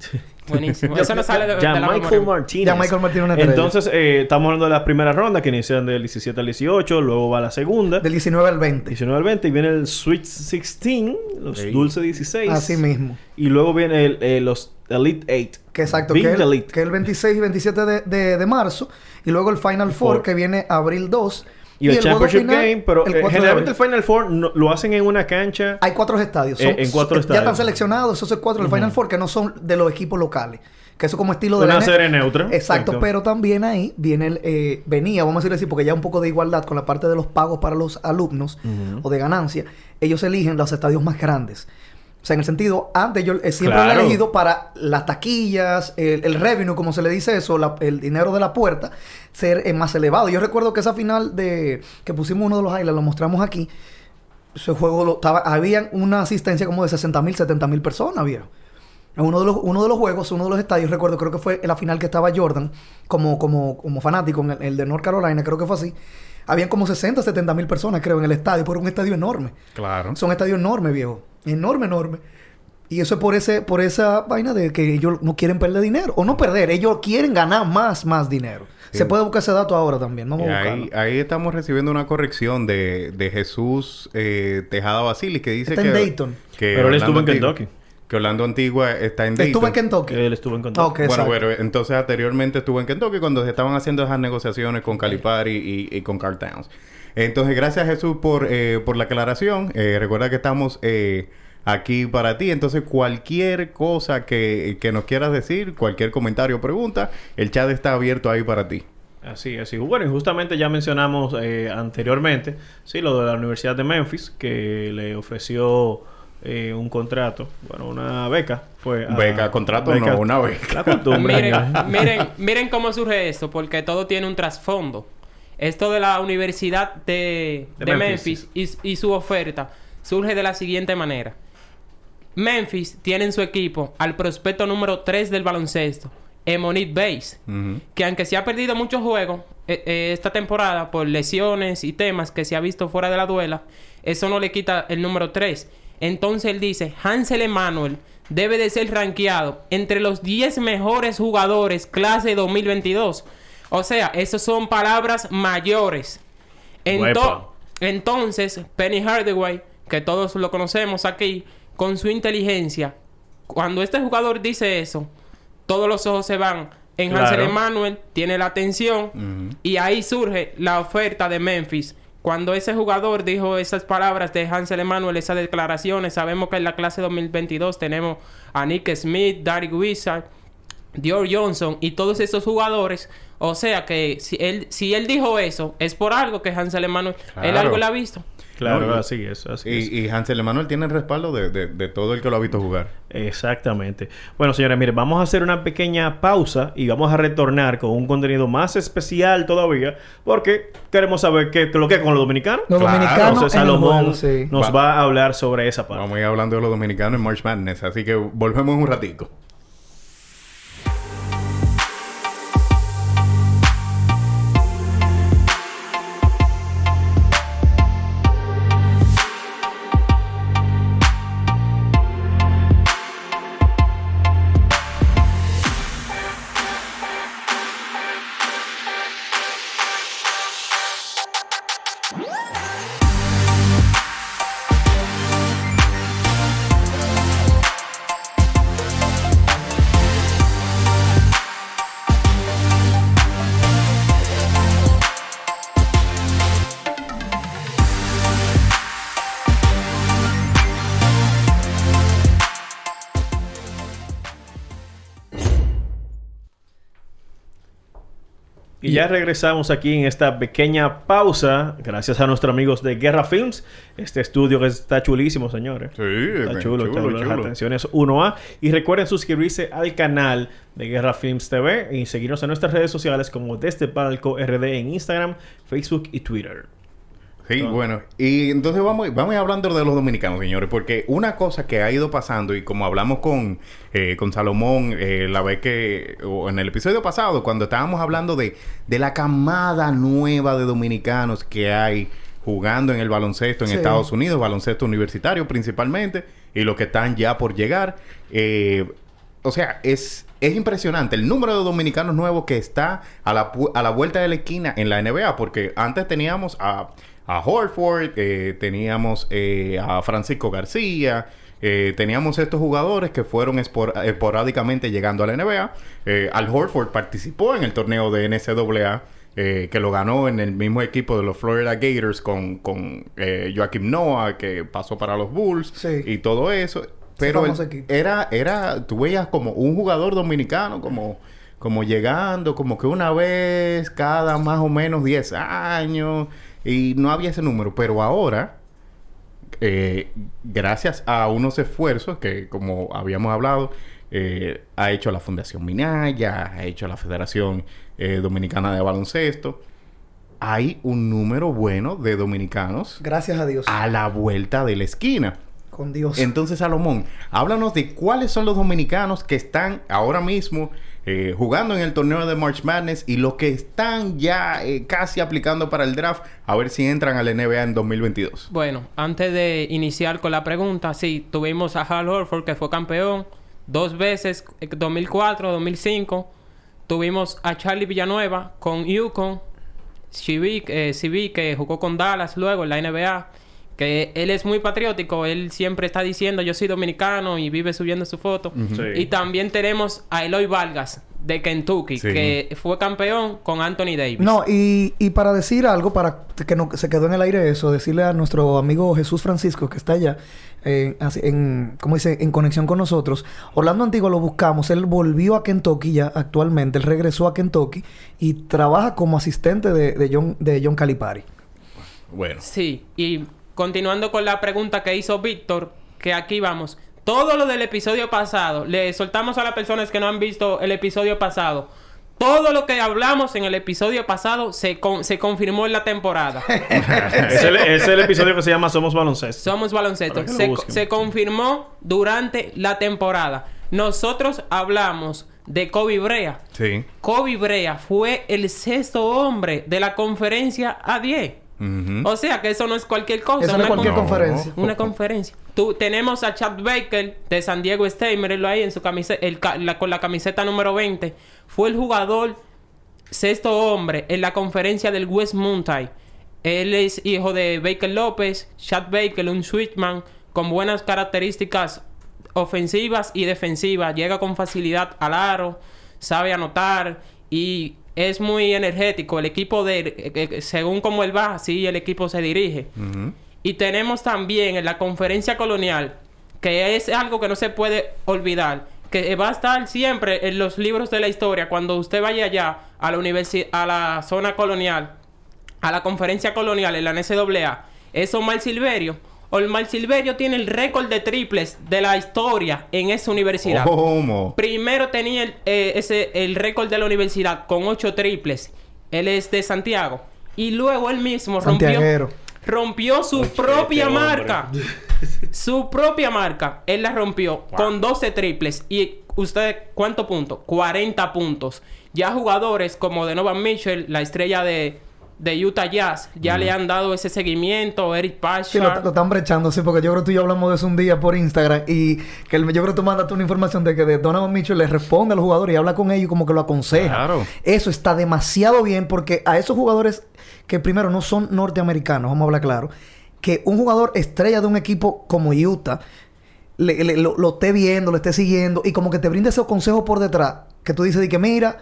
Buenísimo. Eso no sale de, Ya de la Michael memoria. Martínez. Ya Michael Martínez una. Entonces, eh, estamos hablando de las primeras rondas que inician del 17 al 18, luego va la segunda, Del 19 al 20. 19 al 20, y viene el Sweet 16, los Ey. Dulce 16. Así mismo. Y luego viene el, eh, los Elite 8. Que exacto, Big que es, el, Elite. que es el 26 y 27 de, de- de marzo. Y luego el Final Four, Four. que viene abril 2. Y el, juego Championship final, Game, pero el eh, 4 de generalmente el. Final Four no- lo hacen en una cancha. Hay cuatro estadios. Eh, en cuatro Ya estadios. están seleccionados esos cuatro del Final Four que no son de los equipos locales. Que eso como estilo de Una la serie neutra. Exacto, Exacto. pero también ahí viene el, eh, venía, vamos a decirlo así, porque ya un poco de igualdad con la parte de los pagos para los alumnos o de ganancia. Ellos eligen los estadios más grandes. O sea, en el sentido, antes yo eh, siempre lo Claro. he elegido para las taquillas, el, el revenue, como se le dice eso, la- el dinero de la puerta, ser eh, más elevado. Yo recuerdo que esa final de que pusimos uno de los highlights, lo mostramos aquí. Ese juego lo, estaba, habían una asistencia como de 60 mil, 70 mil personas, había. En uno de los, uno de los juegos, uno de los estadios, recuerdo, creo que fue en la final que estaba Jordan, como, como, como fanático, en el, el de North Carolina, creo que fue así. Habían como 60, 70 mil personas, creo, en el estadio, pero un estadio enorme. Claro. Son estadios enormes, viejo. Enorme, enorme. Y eso es por ese, por esa vaina de que ellos no quieren perder dinero. O no perder, ellos quieren ganar más, más dinero. Sí. Se puede buscar ese dato ahora también. Vamos Y a ahí, ahí estamos recibiendo una corrección de, de Jesús eh, Tejada Basili que dice Está que... en Dayton. que Pero él estuvo en Kentucky. Que Orlando Antigua está en Dayton. Estuvo en Kentucky. Él estuvo en Kentucky. Ok, Bueno, exacto. pero entonces anteriormente estuvo en Kentucky cuando se estaban haciendo esas negociaciones con Calipari y, y con Carl Towns. Entonces, gracias Jesús por, eh, por la aclaración. Eh, recuerda que estamos eh, aquí para ti. Entonces, cualquier cosa que, que nos quieras decir, cualquier comentario o pregunta, el chat está abierto ahí para ti. Así, así. Bueno, y justamente ya mencionamos eh, anteriormente, sí, lo de la Universidad de Memphis, que le ofreció eh, un contrato, bueno, una beca. Fue a- Beca, contrato, no, una beca. La costumbre. Miren, miren, miren cómo surge esto, porque todo tiene un trasfondo. Esto de la Universidad de, De de Memphis. Memphis, y, y su oferta surge de la siguiente manera. Memphis tiene en su equipo al prospecto número 3 del baloncesto, Emonit Bates, que aunque se ha perdido muchos juegos eh, eh, esta temporada por lesiones y temas que se ha visto fuera de la duela, eso no le quita el número 3. Entonces él dice, Hansel Emanuel debe de ser rankeado entre los 10 mejores jugadores clase 2022. O sea, esas son palabras mayores. Ento- entonces, Penny Hardaway, que todos lo conocemos aquí, con su inteligencia, cuando este jugador dice eso, todos los ojos se van en Claro. Hansel Emanuel, tiene la atención y ahí surge la oferta de Memphis. Cuando ese jugador dijo esas palabras de Hansel Emanuel, esas declaraciones, sabemos que en la clase 2022 tenemos a Nick Smith, Derek Wizard, Dior Johnson y todos esos jugadores. O sea que si él, si él dijo eso, es por algo que Hansel Emanuel, él algo le ha visto. Claro, No, y- así es, así es. Y, y Hansel Emanuel tiene el respaldo de, de- de todo el que lo ha visto jugar. Exactamente. Bueno, señores, miren, vamos a hacer una pequeña pausa y vamos a retornar con un contenido más especial todavía, porque queremos saber qué, lo que es con los dominicanos. Los Claro, dominicanos Entonces, en Salomón juego, sí. nos Va- va a hablar sobre esa parte. Vamos a ir hablando de los dominicanos en March Madness, así que volvemos en un ratico. Ya regresamos aquí en esta pequeña pausa, gracias a nuestros amigos de Guerra Films. Este estudio que está chulísimo, señores. Sí, Está bien chulo, está chulo, chulo. Las chulo. atenciones 1A. Y recuerden suscribirse al canal de Guerra Films TV y seguirnos en nuestras redes sociales como Desde Palco RD en Instagram, Facebook y Twitter. Sí, bueno. Y entonces vamos, vamos hablando de los dominicanos, señores, porque una cosa que ha ido pasando, y como hablamos con, eh, con Salomón eh, la vez que, o en el episodio pasado, cuando estábamos hablando de, de la camada nueva de dominicanos que hay jugando en el baloncesto en Sí. Estados Unidos, baloncesto universitario principalmente, y los que están ya por llegar. eh, o sea, es, es impresionante el número de dominicanos nuevos que está a la, a la vuelta de la esquina en la NBA, porque antes teníamos a, a Horford, eh, teníamos eh, a Francisco García, eh, teníamos estos jugadores que fueron espor- esporádicamente llegando a la NBA. Eh, Al Horford participó en el torneo de NCAA. eh, que lo ganó en el mismo equipo de los Florida Gators con, con eh, Joaquim Noah, que pasó para los Bulls Sí. y todo eso. Pero él- era, era, tú veías como un jugador dominicano, como, como llegando, como que una vez cada más o menos 10 años, y no había ese número. Pero ahora, eh, gracias a unos esfuerzos que, como habíamos hablado, eh, ha hecho la Fundación Minaya, ha hecho la Federación eh, Dominicana de Baloncesto, hay un número bueno de dominicanos Gracias a Dios. a la vuelta de la esquina. Con Dios. Entonces, Salomón, háblanos de cuáles son los dominicanos que están ahora mismo eh, jugando en el torneo de March Madness y los que están ya eh, casi aplicando para el draft a ver si entran al NBA en 2022. Bueno, antes de iniciar con la pregunta, sí, tuvimos a Hal Horford que fue campeón dos veces, eh, 2004, 2005. Tuvimos a Charlie Villanueva con Yukon, Civic, eh, que jugó con Dallas luego en la NBA. Que él es muy patriótico, él siempre está diciendo yo soy dominicano y vive subiendo su foto. Sí. Y también tenemos a Eloy Vargas de Kentucky, Sí. que fue campeón con Anthony Davis. No, y, y para decir algo, para que no se quedó en el aire eso, decirle a nuestro amigo Jesús Francisco que está allá, eh, así- en, ¿cómo dice? En conexión con nosotros. Orlando Antiguo lo buscamos, él volvió a Kentucky ya actualmente, él regresó a Kentucky y trabaja como asistente de, de John, de John Calipari. Bueno, Sí, y continuando con la pregunta que hizo Víctor, que aquí vamos. Todo lo del episodio pasado, le soltamos a las personas que no han visto el episodio pasado. Todo lo que hablamos en el episodio pasado se, con- se confirmó en la temporada. es, el, es el episodio que se llama Somos Baloncesto. Somos baloncesto. Se, se confirmó durante la temporada. Nosotros hablamos de Kobe Brea. sí. Kobe Brea fue el sexto hombre de la conferencia A10. O sea que eso no es cualquier cosa. Eso no es una cualquier con- conferencia. Una conferencia. Tú, tenemos a Chad Baker de San Diego State, mírenlo ahí en su camiseta, el ca- la- con la camiseta número 20. Fue el jugador sexto hombre en la conferencia del West Mountain. Él es hijo de Baker López, Chad Baker, un switchman con buenas características ofensivas y defensivas. Llega con facilidad al aro, sabe anotar y es muy energético. El equipo de, eh, eh, según como él va, así el equipo se dirige. Y tenemos también en la conferencia colonial, que es algo que no se puede olvidar, que va a estar siempre en los libros de la historia cuando usted vaya allá a la universi- a la zona colonial, a la conferencia colonial en la NCAA, es Omar Silverio. Omar Silverio tiene el récord de triples de la historia en esa universidad. ¿Cómo? Primero tenía el, eh, ese, el récord de la universidad con ocho triples. Él es de Santiago. Y luego él mismo rompió, rompió su propia este hombre. marca. su propia marca. Él la rompió con 12 triples. Y usted, ¿cuántos puntos? 40 puntos. Ya jugadores como Donovan Mitchell, la estrella de, de Utah Jazz, ya le han dado ese seguimiento. Eric Sí, lo, están brechando, sí, porque yo creo que tú y yo hablamos de eso un día por Instagram y que el- yo creo que tú mandaste una información de que de Donovan Mitchell le responde a los jugadores y habla con ellos y como que lo aconseja. Claro. Eso está demasiado bien porque a esos jugadores que primero no son norteamericanos, vamos a hablar claro, que un jugador estrella de un equipo como Utah le- le- lo, lo esté viendo, lo esté siguiendo y como que te brinde esos consejos por detrás que tú dices de que mira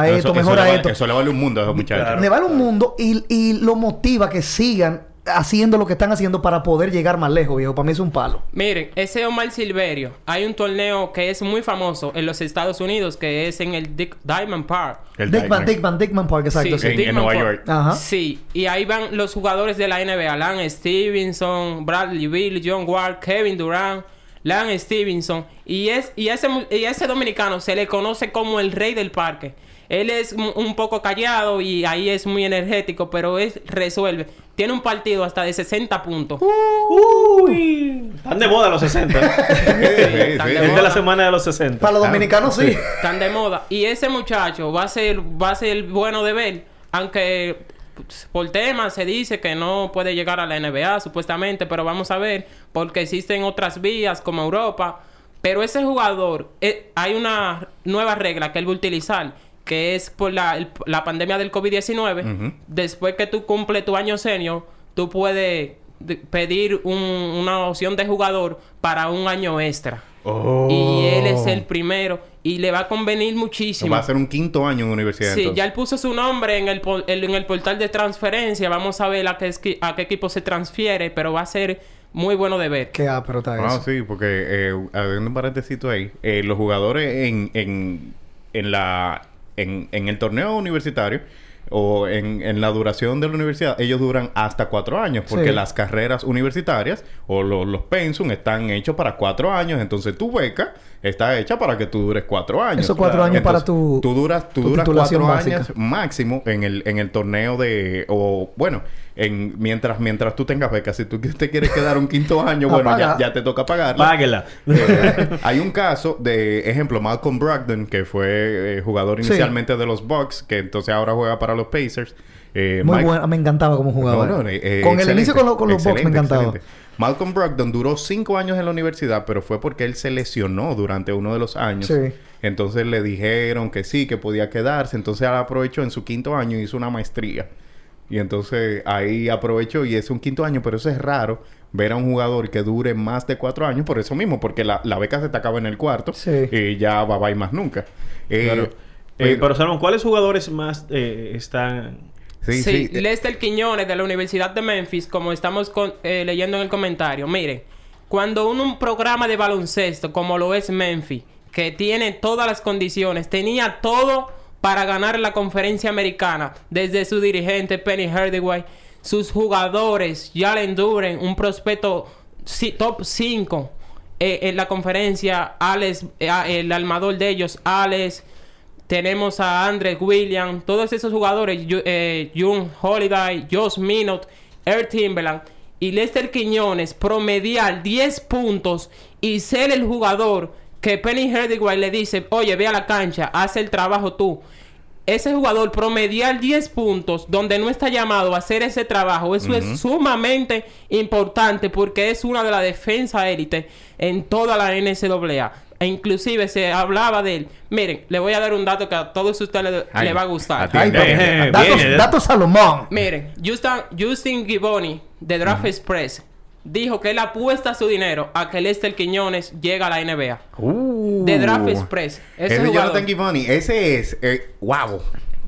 a esto, eso mejor le a vale- esto. Eso le vale un mundo a esos muchachos. Claro. Le vale un mundo y, y lo motiva que sigan haciendo lo que están haciendo para poder llegar más lejos, viejo. Para mí es un palo. Miren, ese Omar Silverio, hay un torneo que es muy famoso en los Estados Unidos, que es en el Dick Diamond Park. El Dickman, Diamond. Dickman, Dickman Park, exacto. Sí, sí. En- en Nueva Park. York. Ajá. Sí, y ahí van los jugadores de la NBA, Lance Stevenson, Bradley Bill, John Ward, Kevin Durant, Lance Stevenson, y es y ese y ese dominicano se le conoce como el rey del parque. Él es un poco callado y ahí es muy energético, pero es resuelve. Tiene un partido hasta de 60 puntos. Uy. Están de moda los 60. Sí, tan sí, de es de la semana de los 60. Para los dominicanos sí. Están de moda. Y ese muchacho va a ser, va a ser bueno de ver. Aunque pues, por temas se dice que no puede llegar a la NBA, supuestamente. Pero vamos a ver. Porque existen otras vías como Europa. Pero ese jugador, eh, hay una nueva regla que él va a utilizar. Que es por la, el- la pandemia del COVID-19. Ujú. Después que tú cumples tu año senior, tú puedes de- pedir un- una opción de jugador para un año extra. Oh. Y él es el primero. Y le va a convenir muchísimo. Va a ser un quinto año en universidad. Sí, entonces. ya él puso su nombre en el, en el portal de transferencia. Vamos a ver a qué, a qué equipo se transfiere. Pero va a ser muy bueno de ver. Qué ápero está Ah, eso. sí, porque eh, haciendo un paréntesis ahí, eh, los jugadores en, en, en la en, en el torneo universitario o en, en la duración de la universidad, ellos duran hasta cuatro años, porque Sí. las carreras universitarias o lo- los pensum están hechos para cuatro años, entonces tu beca está hecha para que tú dures cuatro años. Esos cuatro años para tu- Tú duras, tú tu duras cuatro básica. años máximo en el, en el torneo de... O bueno, en, mientras, mientras tú tengas beca. Si tú te quieres quedar un quinto año, bueno, ya, te toca pagarla. Páguela. Eh, hay un caso de ejemplo Malcolm Brogdon que fue eh, jugador Sí. inicialmente de los Bucks que entonces ahora juega para los Pacers Eh, Muy Mike- bueno. Me encantaba como jugador. no, no, eh, con el inicio con, lo- con los Bucks me encantaba. excelente. Malcolm Brogdon duró cinco años en la universidad, pero fue porque él se lesionó durante uno de los años. Sí. Entonces le dijeron que sí, que podía quedarse. Entonces él aprovechó en su quinto año y hizo una maestría. Y entonces ahí aprovechó y es un quinto año, pero eso es raro ver a un jugador que dure más de cuatro años por eso mismo, porque la, la beca se te acaba en el cuarto Sí. y ya va a ir más nunca. Eh, Claro. Eh, pero Salomón, ¿cuáles jugadores más eh, están sí, Sí, sí, Lester Quiñones de la Universidad de Memphis, como estamos con- eh, leyendo en el comentario. Miren, cuando uno, un programa de baloncesto como lo es Memphis, que tiene todas las condiciones, tenía todo para ganar la conferencia americana, desde su dirigente Penny Hardaway, sus jugadores, Jalen Duren, un prospecto top 5 eh, en la conferencia, Alex, eh, el armador de ellos, Alex, tenemos a Andre Williams, todos esos jugadores, Ju- eh, June Holiday, Josh Minot, Air Timberland y Lester Quiñones promediar 10 puntos y ser el jugador que Penny Hardaway le dice, oye, ve a la cancha, haz el trabajo tú. Ese jugador promediar 10 puntos donde no está llamado a hacer ese trabajo, eso es sumamente importante porque es una de las defensas élite en toda la NCAA. E inclusive se hablaba de él. Miren, le voy a dar un dato que a todos ustedes le, Ay, le va a gustar. Ay, Eh, datos, viene, datos Salomón. Miren, Justin, Justin Giboni de Draft Express dijo que él apuesta su dinero a que Lester Quiñones llega a la NBA. Uh. De Draft Express. Ese Ese jugador, Jonathan Givoni, ese es, eh, wow.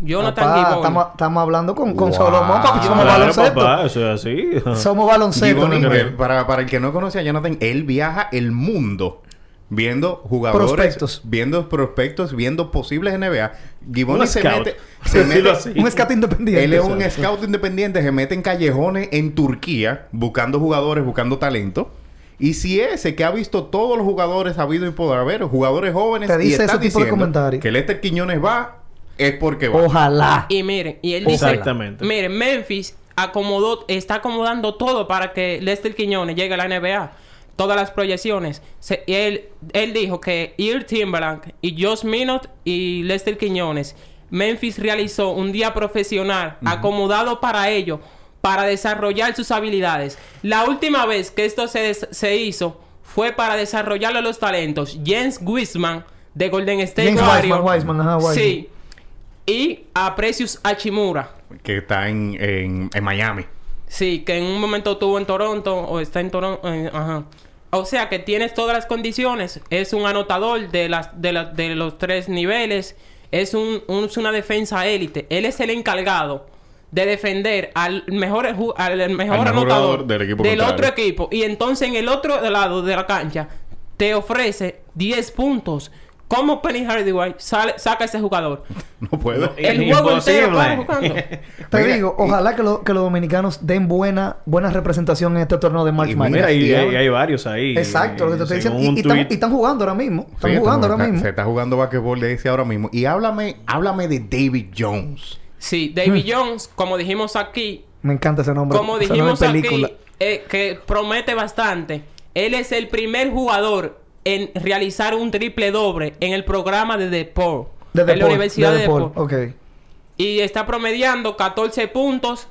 Jonathan Papá, Giboni. estamos, estamos hablando con, con Wow. Papi. Somos Claro, baloncesto. papá, eso es así. Somos baloncesto. Givoni, para, para el que no conoce a Jonathan, él viaja el mundo viendo jugadores, Prospectos. viendo prospectos, viendo posibles NBA. Givoni Un se scout. mete, se. Un escate independiente. Él es un scout independiente, se mete en callejones en Turquía buscando jugadores, buscando talento. Y si ese que ha visto todos los jugadores habido y por haber, jugadores jóvenes, Te y dice está ese tipo de diciendo comentarios. que Lester Quiñones va, es porque va. Ojalá. Y miren, y él dice... Exactamente. Miren, Memphis acomodó, está acomodando todo para que Lester Quiñones llegue a la NBA. Todas las proyecciones. Se- y él, él dijo que Ir Timberland y Josh Minot y Lester Quiñones, Memphis realizó un día profesional acomodado para ello, para desarrollar sus habilidades. La última vez que esto se, se hizo fue para desarrollarle los talentos. James Wiseman de Golden State Warriors. Sí. Y a Precious Hachimura. Que está en, en, en Miami. Sí, que en un momento estuvo en Toronto o está en Toronto. ajá. O sea que tienes todas las condiciones. Es un anotador de, las, de, la- de los tres niveles. Es, un, un- es una defensa élite. Él es el encargado de defender al mejor, al mejor anotador del equipo contrario. otro equipo y entonces en el otro lado de la cancha te ofrece 10 puntos. ¿Cómo Penny Hardaway sale, saca a ese jugador? No puedo. El juego entero para jugando. Te Mira, digo, ojalá que, lo- que los dominicanos den buena, buena representación en este torneo de March Y Madness. Mira, y, y hay, varios ahí. Exacto, lo que te estoy diciendo. Y, están, tuit. y están jugando ahora mismo. Están Sí, jugando ahora mismo. Se está jugando basquetbol de ese ahora mismo. Y háblame, háblame de David Jones. Sí, David Jones, como dijimos aquí, Me encanta ese nombre. como dijimos nombre aquí, eh, que promete bastante. Él es el primer jugador en realizar un triple doble en el programa de DePaul. De en la Universidad de de DePaul. DePaul. Ok. Y está promediando 14 puntos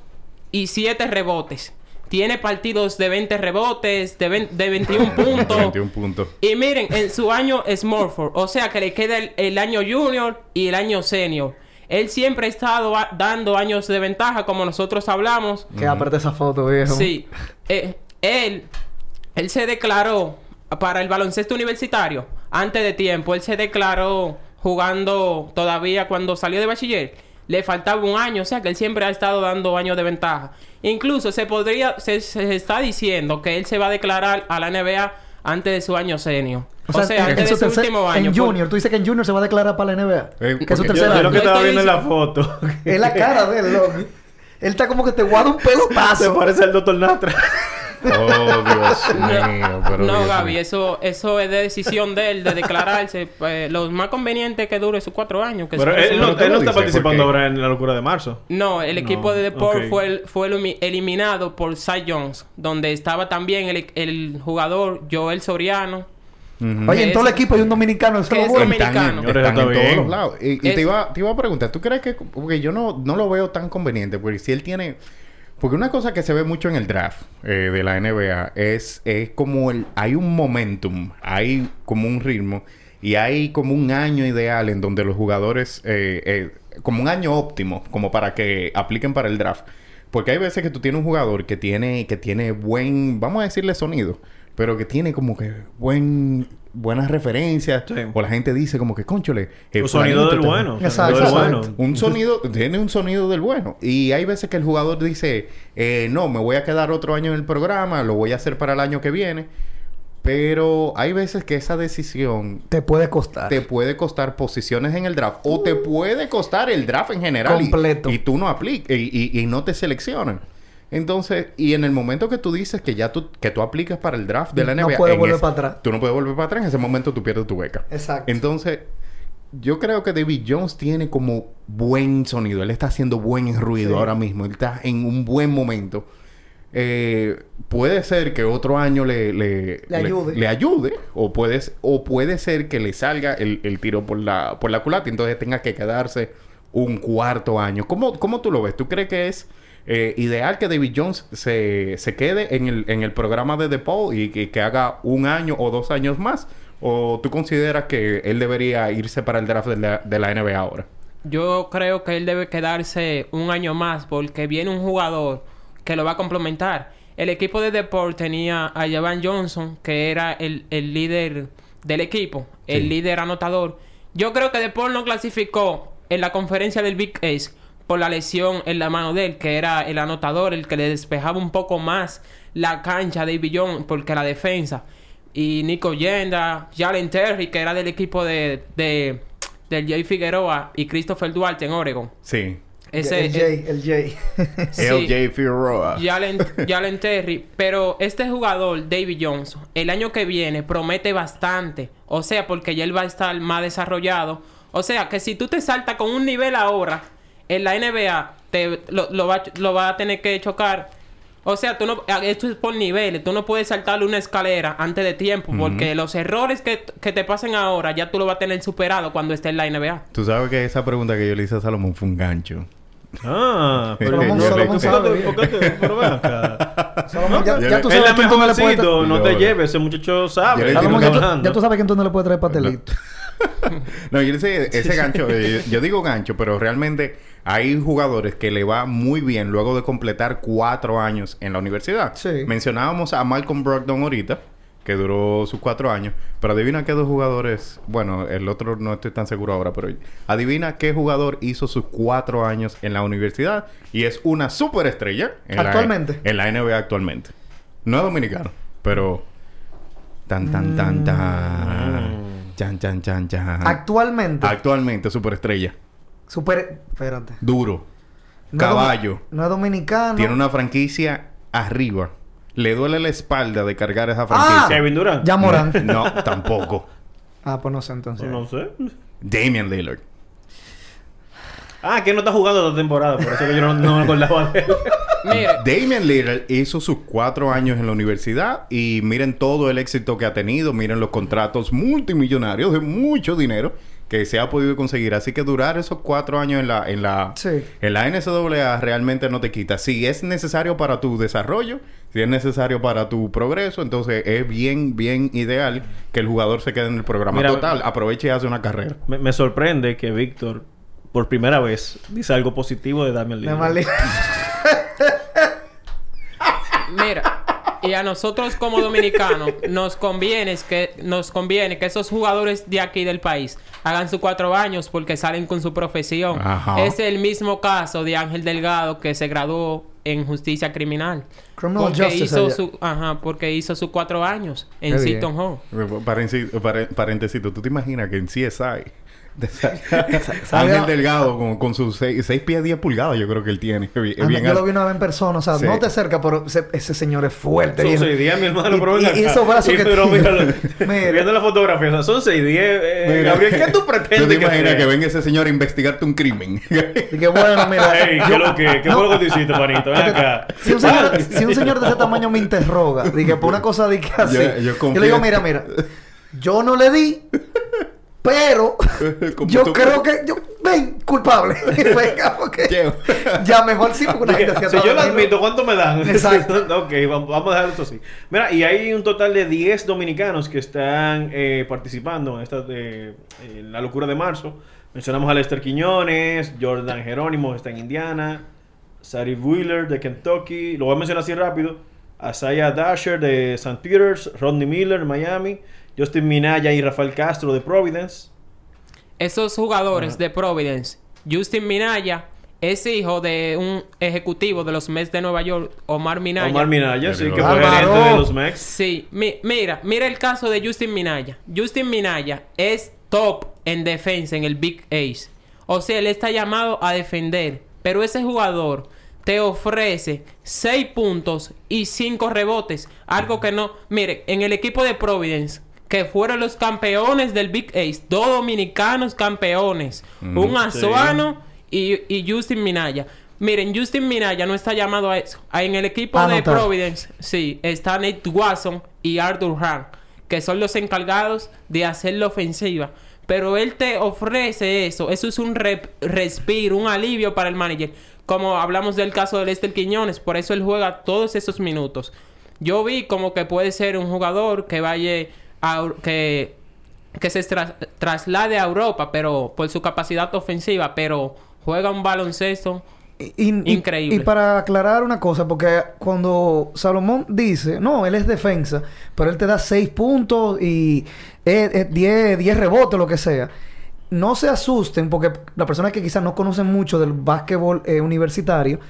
y 7 rebotes. Tiene partidos de 20 rebotes, de, 20 de 21 puntos. 21 puntos. Y miren, en su año Smurford, o sea que le queda el, el año junior y el año senior. Él siempre ha estado a- dando años de ventaja, como nosotros hablamos. Que aparte esa foto, viejo. Sí. Eh, él, él se declaró para el baloncesto universitario antes de tiempo. Él se declaró jugando todavía cuando salió de bachiller. Le faltaba un año, o sea que él siempre ha estado dando años de ventaja. Incluso se podría, se, se está diciendo que él se va a declarar a la NBA antes de su año senior. O sea, en- en antes de su tercer- último año. En por- Junior, tú dices que en Junior se va a declarar para la NBA. Eh, que es su Yo, tercer yo lo que estaba viendo en la foto. Es la cara de él, loco. Él está como que te guarda un Se pelotazo. parece al doctor Natra. Oh, Dios mío. Pero No, Dios Gaby, mío. eso, eso es de decisión de él, de declararse. Pues, lo más conveniente es que dure sus cuatro años. Que Pero él no, él no está participando ahora en la locura de marzo. No, el equipo No, de ok. fue, el- fue elimi- eliminado por Cy Jones, donde estaba también el, el jugador Joel Soriano. Oye, en todo el equipo hay un dominicano. Eso es. Están, dominicano. Están está en todos los lados. Y, te, iba, te iba a preguntar, ¿tú crees que...? Porque yo no, no lo veo tan conveniente. Porque si él tiene... Porque una cosa que se ve mucho en el draft eh, de la NBA es, es como el... Hay un momentum, hay como un ritmo y hay como un año ideal en donde los jugadores... eh, eh, como un año óptimo, como para que apliquen para el draft. Porque hay veces que tú tienes un jugador que tiene, que tiene buen, vamos a decirle sonido, pero que tiene como que buen, buenas referencias. Sí. O la gente dice como que, conchole, eh, Un sonido del bueno. Exacto, del bueno. Un sonido, tiene un sonido del bueno. Y hay veces que el jugador dice, eh, no, me voy a quedar otro año en el programa, lo voy a hacer para el año que viene. Pero hay veces que esa decisión Te puede costar. te puede costar posiciones en el draft o te puede costar el draft en general Completo. y, tú no aplicas y, y- y no te seleccionan. Entonces, y en el momento que tú dices que ya tú, que tú aplicas para el draft de la No NBA, puedes en volver ese- para atrás. Tú no puedes volver para atrás. En ese momento tú pierdes tu beca. Exacto. Entonces, yo creo que David Jones tiene como buen sonido. Él está haciendo buen ruido Sí. ahora mismo. Él está en un buen momento. Eh, puede ser que otro año le, le, Le ayude. le ayude, O, puede, o puede ser que le salga el, el tiro por la, por la culata. y Entonces tenga que quedarse un cuarto año. ¿Cómo, cómo tú lo ves? ¿Tú crees que es eh, ideal que David Jones se, se quede en el, en el programa de DePaul y que, que haga un año o dos años más? ¿O tú consideras que él debería irse para el draft de la, de la NBA ahora? Yo creo que él debe quedarse un año más porque viene un jugador que lo va a complementar. El equipo de Deport tenía a Javan Johnson, que era el, el líder del equipo, el líder anotador. Yo creo que Deport no clasificó en la conferencia del Big Ace por la lesión en la mano de él, que era el anotador, el que le despejaba un poco más la cancha a David Jones, porque la defensa. Y Nico Yenda, Jalen Terry, que era del equipo de, de del Jay Figueroa y Christopher Duarte en Oregon. Sí. Ese el Jay, el Jay. sí, LJ Figueroa. Jalen, Jalen Terry. Pero este jugador, David Johnson, el año que viene promete bastante. O sea, porque ya él va a estar más desarrollado. O sea, que si tú te saltas con un nivel ahora en la NBA, te, lo, lo va, lo va a tener que chocar. O sea, tú no, esto es por niveles. Tú no puedes saltarle una escalera antes de tiempo. Porque los errores que, que te pasen ahora, ya tú lo vas a tener superado cuando esté en la NBA. Tú sabes que esa pregunta que yo le hice a Salomón fue un gancho. Ah, pero Solomon- ¿por qué- Solomon por qué sabe te- bien. por qué te- pero ven acá. Salomón, ya, le- tú Es sabes quién tú no le puedes traer. mejorcito, no te lleves. Ese muchacho sabe. Le- Salomón, que ya, tú, hablando. ya tú sabes quién tú no le puedes traer pastelito. No, yo ese, ese gancho, eh, yo digo gancho, pero realmente hay jugadores que le va muy bien luego de completar cuatro años en la universidad. Sí. Mencionábamos a Malcolm Brogdon ahorita, que duró sus cuatro años. Pero adivina qué dos jugadores... Bueno, el otro no estoy tan seguro ahora, pero adivina qué jugador hizo sus cuatro años en la universidad y es una superestrella en la- Actualmente. en la NBA actualmente. No es dominicano, pero... Tan, tan, tan, Mm. tan. Chan, chan, chan, chan. Actualmente. Actualmente, superestrella. Super... Espérate. Duro. No Caballo. domi- No es dominicano. Tiene una franquicia arriba. Le duele la espalda de cargar esa Ah. franquicia. Kevin Durant. Ya Morán. No, tampoco. ah, pues no sé entonces. No sé. Damian Lillard. Ah, que no está jugando esta temporada. Por eso que yo no, no me acordaba de él. Mire, Damian Lillard hizo sus cuatro años en la universidad y miren todo el éxito que ha tenido, miren los contratos multimillonarios de mucho dinero que se ha podido conseguir. Así que durar esos cuatro años en la, en la, Sí. en la NCAA realmente no te quita. Si es necesario para tu desarrollo, si es necesario para tu progreso, entonces es bien, bien ideal que el jugador se quede en el programa. Mira, Total, aproveche y hace una carrera. Me, me sorprende que Víctor, por primera vez, dice algo positivo de Damian Lillard. Mira, y a nosotros como dominicanos nos conviene que nos conviene que esos jugadores de aquí del país hagan sus cuatro años porque salen con su profesión. Ajá. Es el mismo caso de Ángel Delgado que se graduó en justicia criminal. Criminal porque justice hizo allá. su, ajá, porque hizo sus cuatro años en. Seton Hall. Paréntesis, paréntesis, ¿tú te imaginas que en CSI Ángel Delgado con, con sus 6 pies 10 pulgadas yo creo que él tiene. Es bien- Ah, yo lo vi una vez en persona, o sea, Sí. no te acerca, pero ese, ese señor es fuerte. Son viejo. seis días, mi hermano, Y- pero y- esos brazos Sí, que pero tiene. míralo. Mira. Viendo la fotografía, o sea, son 6 10. Eh. Gabriel, ¿qué tú ¿Tú pretendes te que imaginas que venga ese señor a investigarte un crimen? Y que bueno, mira. Ey, ¿qué, lo que, ¿Qué fue lo que tú hiciste, panito? Ven acá. Si un, señor, si un señor de ese tamaño me interroga, dije, por una cosa de que así, Yo- yo, yo le digo, mira, mira, yo no le di, pero yo creo que, yo, ven, culpable. Venga, porque ya mejor sí, porque una gente si yo lo admito, ¿cuánto me dan? Exacto. ok, vamos, a dejar eso así. Mira, y hay un total de 10 dominicanos que están eh, participando en esta de, en la locura de marzo. Mencionamos a Lester Quiñones, Jordan Jerónimo está en Indiana, Sari Wheeler de Kentucky, lo voy a mencionar así rápido. Asaya Dasher de St. Peters, Rodney Miller, Miami, Justin Minaya y Rafael Castro de Providence. Esos jugadores de Providence, Justin Minaya, es hijo de un ejecutivo de los Mets de Nueva York, Omar Minaya. Omar Minaya, sí, que fue gerente de los Mex. Sí, mi- mira, mira el caso de Justin Minaya. Justin Minaya es top en defensa en el Big Ace. O sea, él está llamado a defender. Pero ese jugador te ofrece 6 puntos y 5 rebotes. Algo que no... Mire, en el equipo de Providence, que fueron los campeones del Big Ace, dos dominicanos campeones. un azuano y, y Justin Minaya. Miren, Justin Minaya no está llamado a eso. Ah, En el equipo de Anotar. Providence, sí, está Nate Watson y Arthur Hahn, que son los encargados de hacer la ofensiva. Pero él te ofrece eso. Eso es un respiro, un alivio para el manager. Como hablamos del caso de Lester Quiñones, por eso él juega todos esos minutos. Yo vi como que puede ser un jugador que vaya a, que, que se tra- traslade a Europa, pero por su capacidad ofensiva, pero juega un baloncesto Y- Increíble. Y, para aclarar una cosa, porque cuando Salomón dice, no, él es defensa, pero él te da 6 puntos y 10 10 rebotes, lo que sea. No se asusten, porque las personas que quizás no conocen mucho del básquetbol eh, universitario,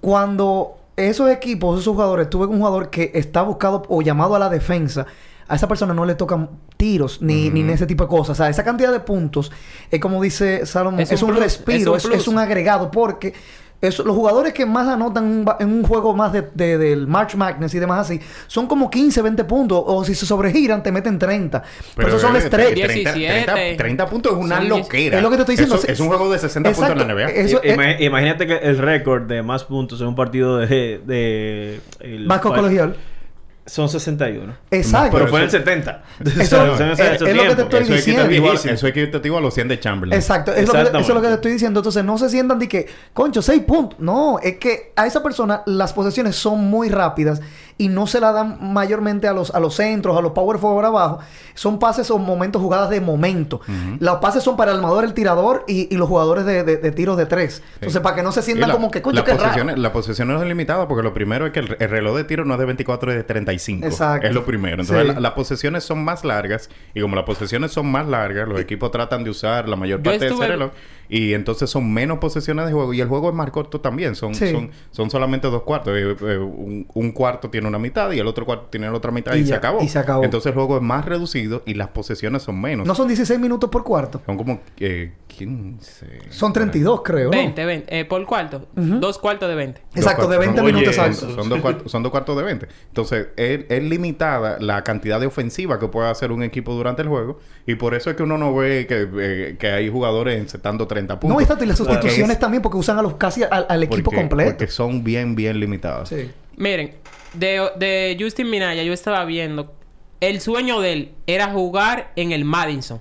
cuando esos equipos, esos jugadores, tuve un jugador que está buscado o llamado a la defensa, a esa persona no le tocan tiros ni, ni ese tipo de cosas. O sea, esa cantidad de puntos, es como dice Salomón, es, Es un plus, respiro, es un es plus. un agregado, porque eso, los jugadores que más anotan en un, ba- en un juego más de, de- del March Madness y demás así, son como 15, 20 puntos, o si se sobregiran, te meten 30. Pero, esos son eh, estrellas. 30, 30, 17. 30 puntos es una loquera. Es lo que te estoy diciendo. Eso- es un juego de 60 puntos en la NBA. Eso ima- imagínate que el récord de más puntos en un partido de... de el Vasco colegial. Son 61. Exacto. Pero fue en el eso- 70. Eso- O sea, es- ese es lo que te estoy Eso es diciendo. Viejísimo. eso es equitativo a los 100 de Chamberlain. Exacto, eso es, lo que, eso es lo que te estoy diciendo. Entonces, no se sientan de que, concho, seis puntos. No, es que a esa persona las posesiones son muy rápidas y no se la dan mayormente a los, a los centros, a los power forward abajo. Son pases o momentos, jugadas de momento. Los pases son para el armador, el tirador y, y los jugadores de, de, de tiros de tres. Entonces, para que no se sientan la- como que, coño, la qué posesión, raro. La posesión no es limitada porque lo primero es que el, el reloj de tiro no es de 24, es de 35. Exacto. Es lo primero. Entonces, Sí. la- las posesiones son más largas y como las posesiones son más largas, los equipos tratan de usar la mayor Yo parte de ese reloj y entonces son menos posesiones de juego y el juego es más corto también. Son, Sí. son, son solamente dos cuartos. Eh, eh, un, un cuarto tiene una mitad y el otro cuarto tiene la otra mitad y, Y se acabó. y se acabó. Entonces, el juego es más reducido y las posesiones son menos. No son 16 minutos por cuarto. Son como eh, 15. Son 32, creo, ¿no? 20, 20. Eh, por cuarto. Dos cuartos de 20. Dos Exacto, de cuartos. 20 Son- minutos oye, exactos. Son dos, cuartos, son dos cuartos de 20. Entonces, es, es limitada la cantidad de ofensiva que puede hacer un equipo durante el juego. Y por eso es que uno no ve que, eh, que hay jugadores encetando 30 puntos. No, exacto. Y las sustituciones es- también porque usan a los casi al, al equipo porque- completo. Porque son bien, bien limitadas. Sí. Miren, de, de Justin Minaya yo estaba viendo. El sueño de él era jugar en el Madison.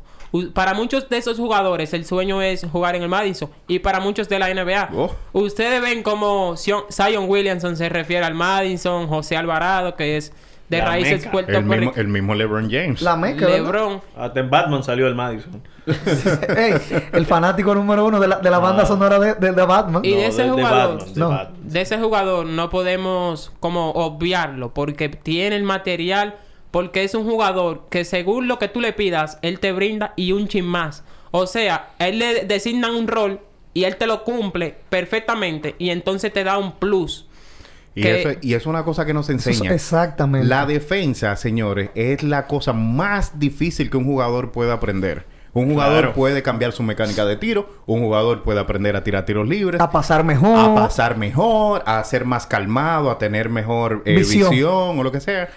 Para muchos de esos jugadores, el sueño es jugar en el Madison. Y para muchos de la NBA. Oh. Ustedes ven cómo Sion- Zion Williamson se refiere al Madison, José Alvarado, que es de La raíces meca. puerto El mismo, el mismo LeBron James. La. LeBron. Hasta en Batman salió el Madison. Ey, el fanático número uno de la, de la banda Ah. sonora de, de, de Batman. Y de ese jugador- Batman, No. Batman. de ese jugador no podemos como obviarlo porque tiene el material, porque es un jugador que según lo que tú le pidas, él te brinda y un chin más. O sea, él le designan un rol y él te lo cumple perfectamente y entonces te da un plus. Y, que- eso, y es una cosa que nos Eso es- enseña. exactamente. La defensa, señores, es la cosa más difícil que un jugador puede aprender. Un jugador Claro. puede cambiar su mecánica de tiro, un jugador puede aprender a tirar tiros libres, a pasar mejor. a pasar mejor, a ser más calmado, a tener mejor eh, Visión. visión. o lo que sea.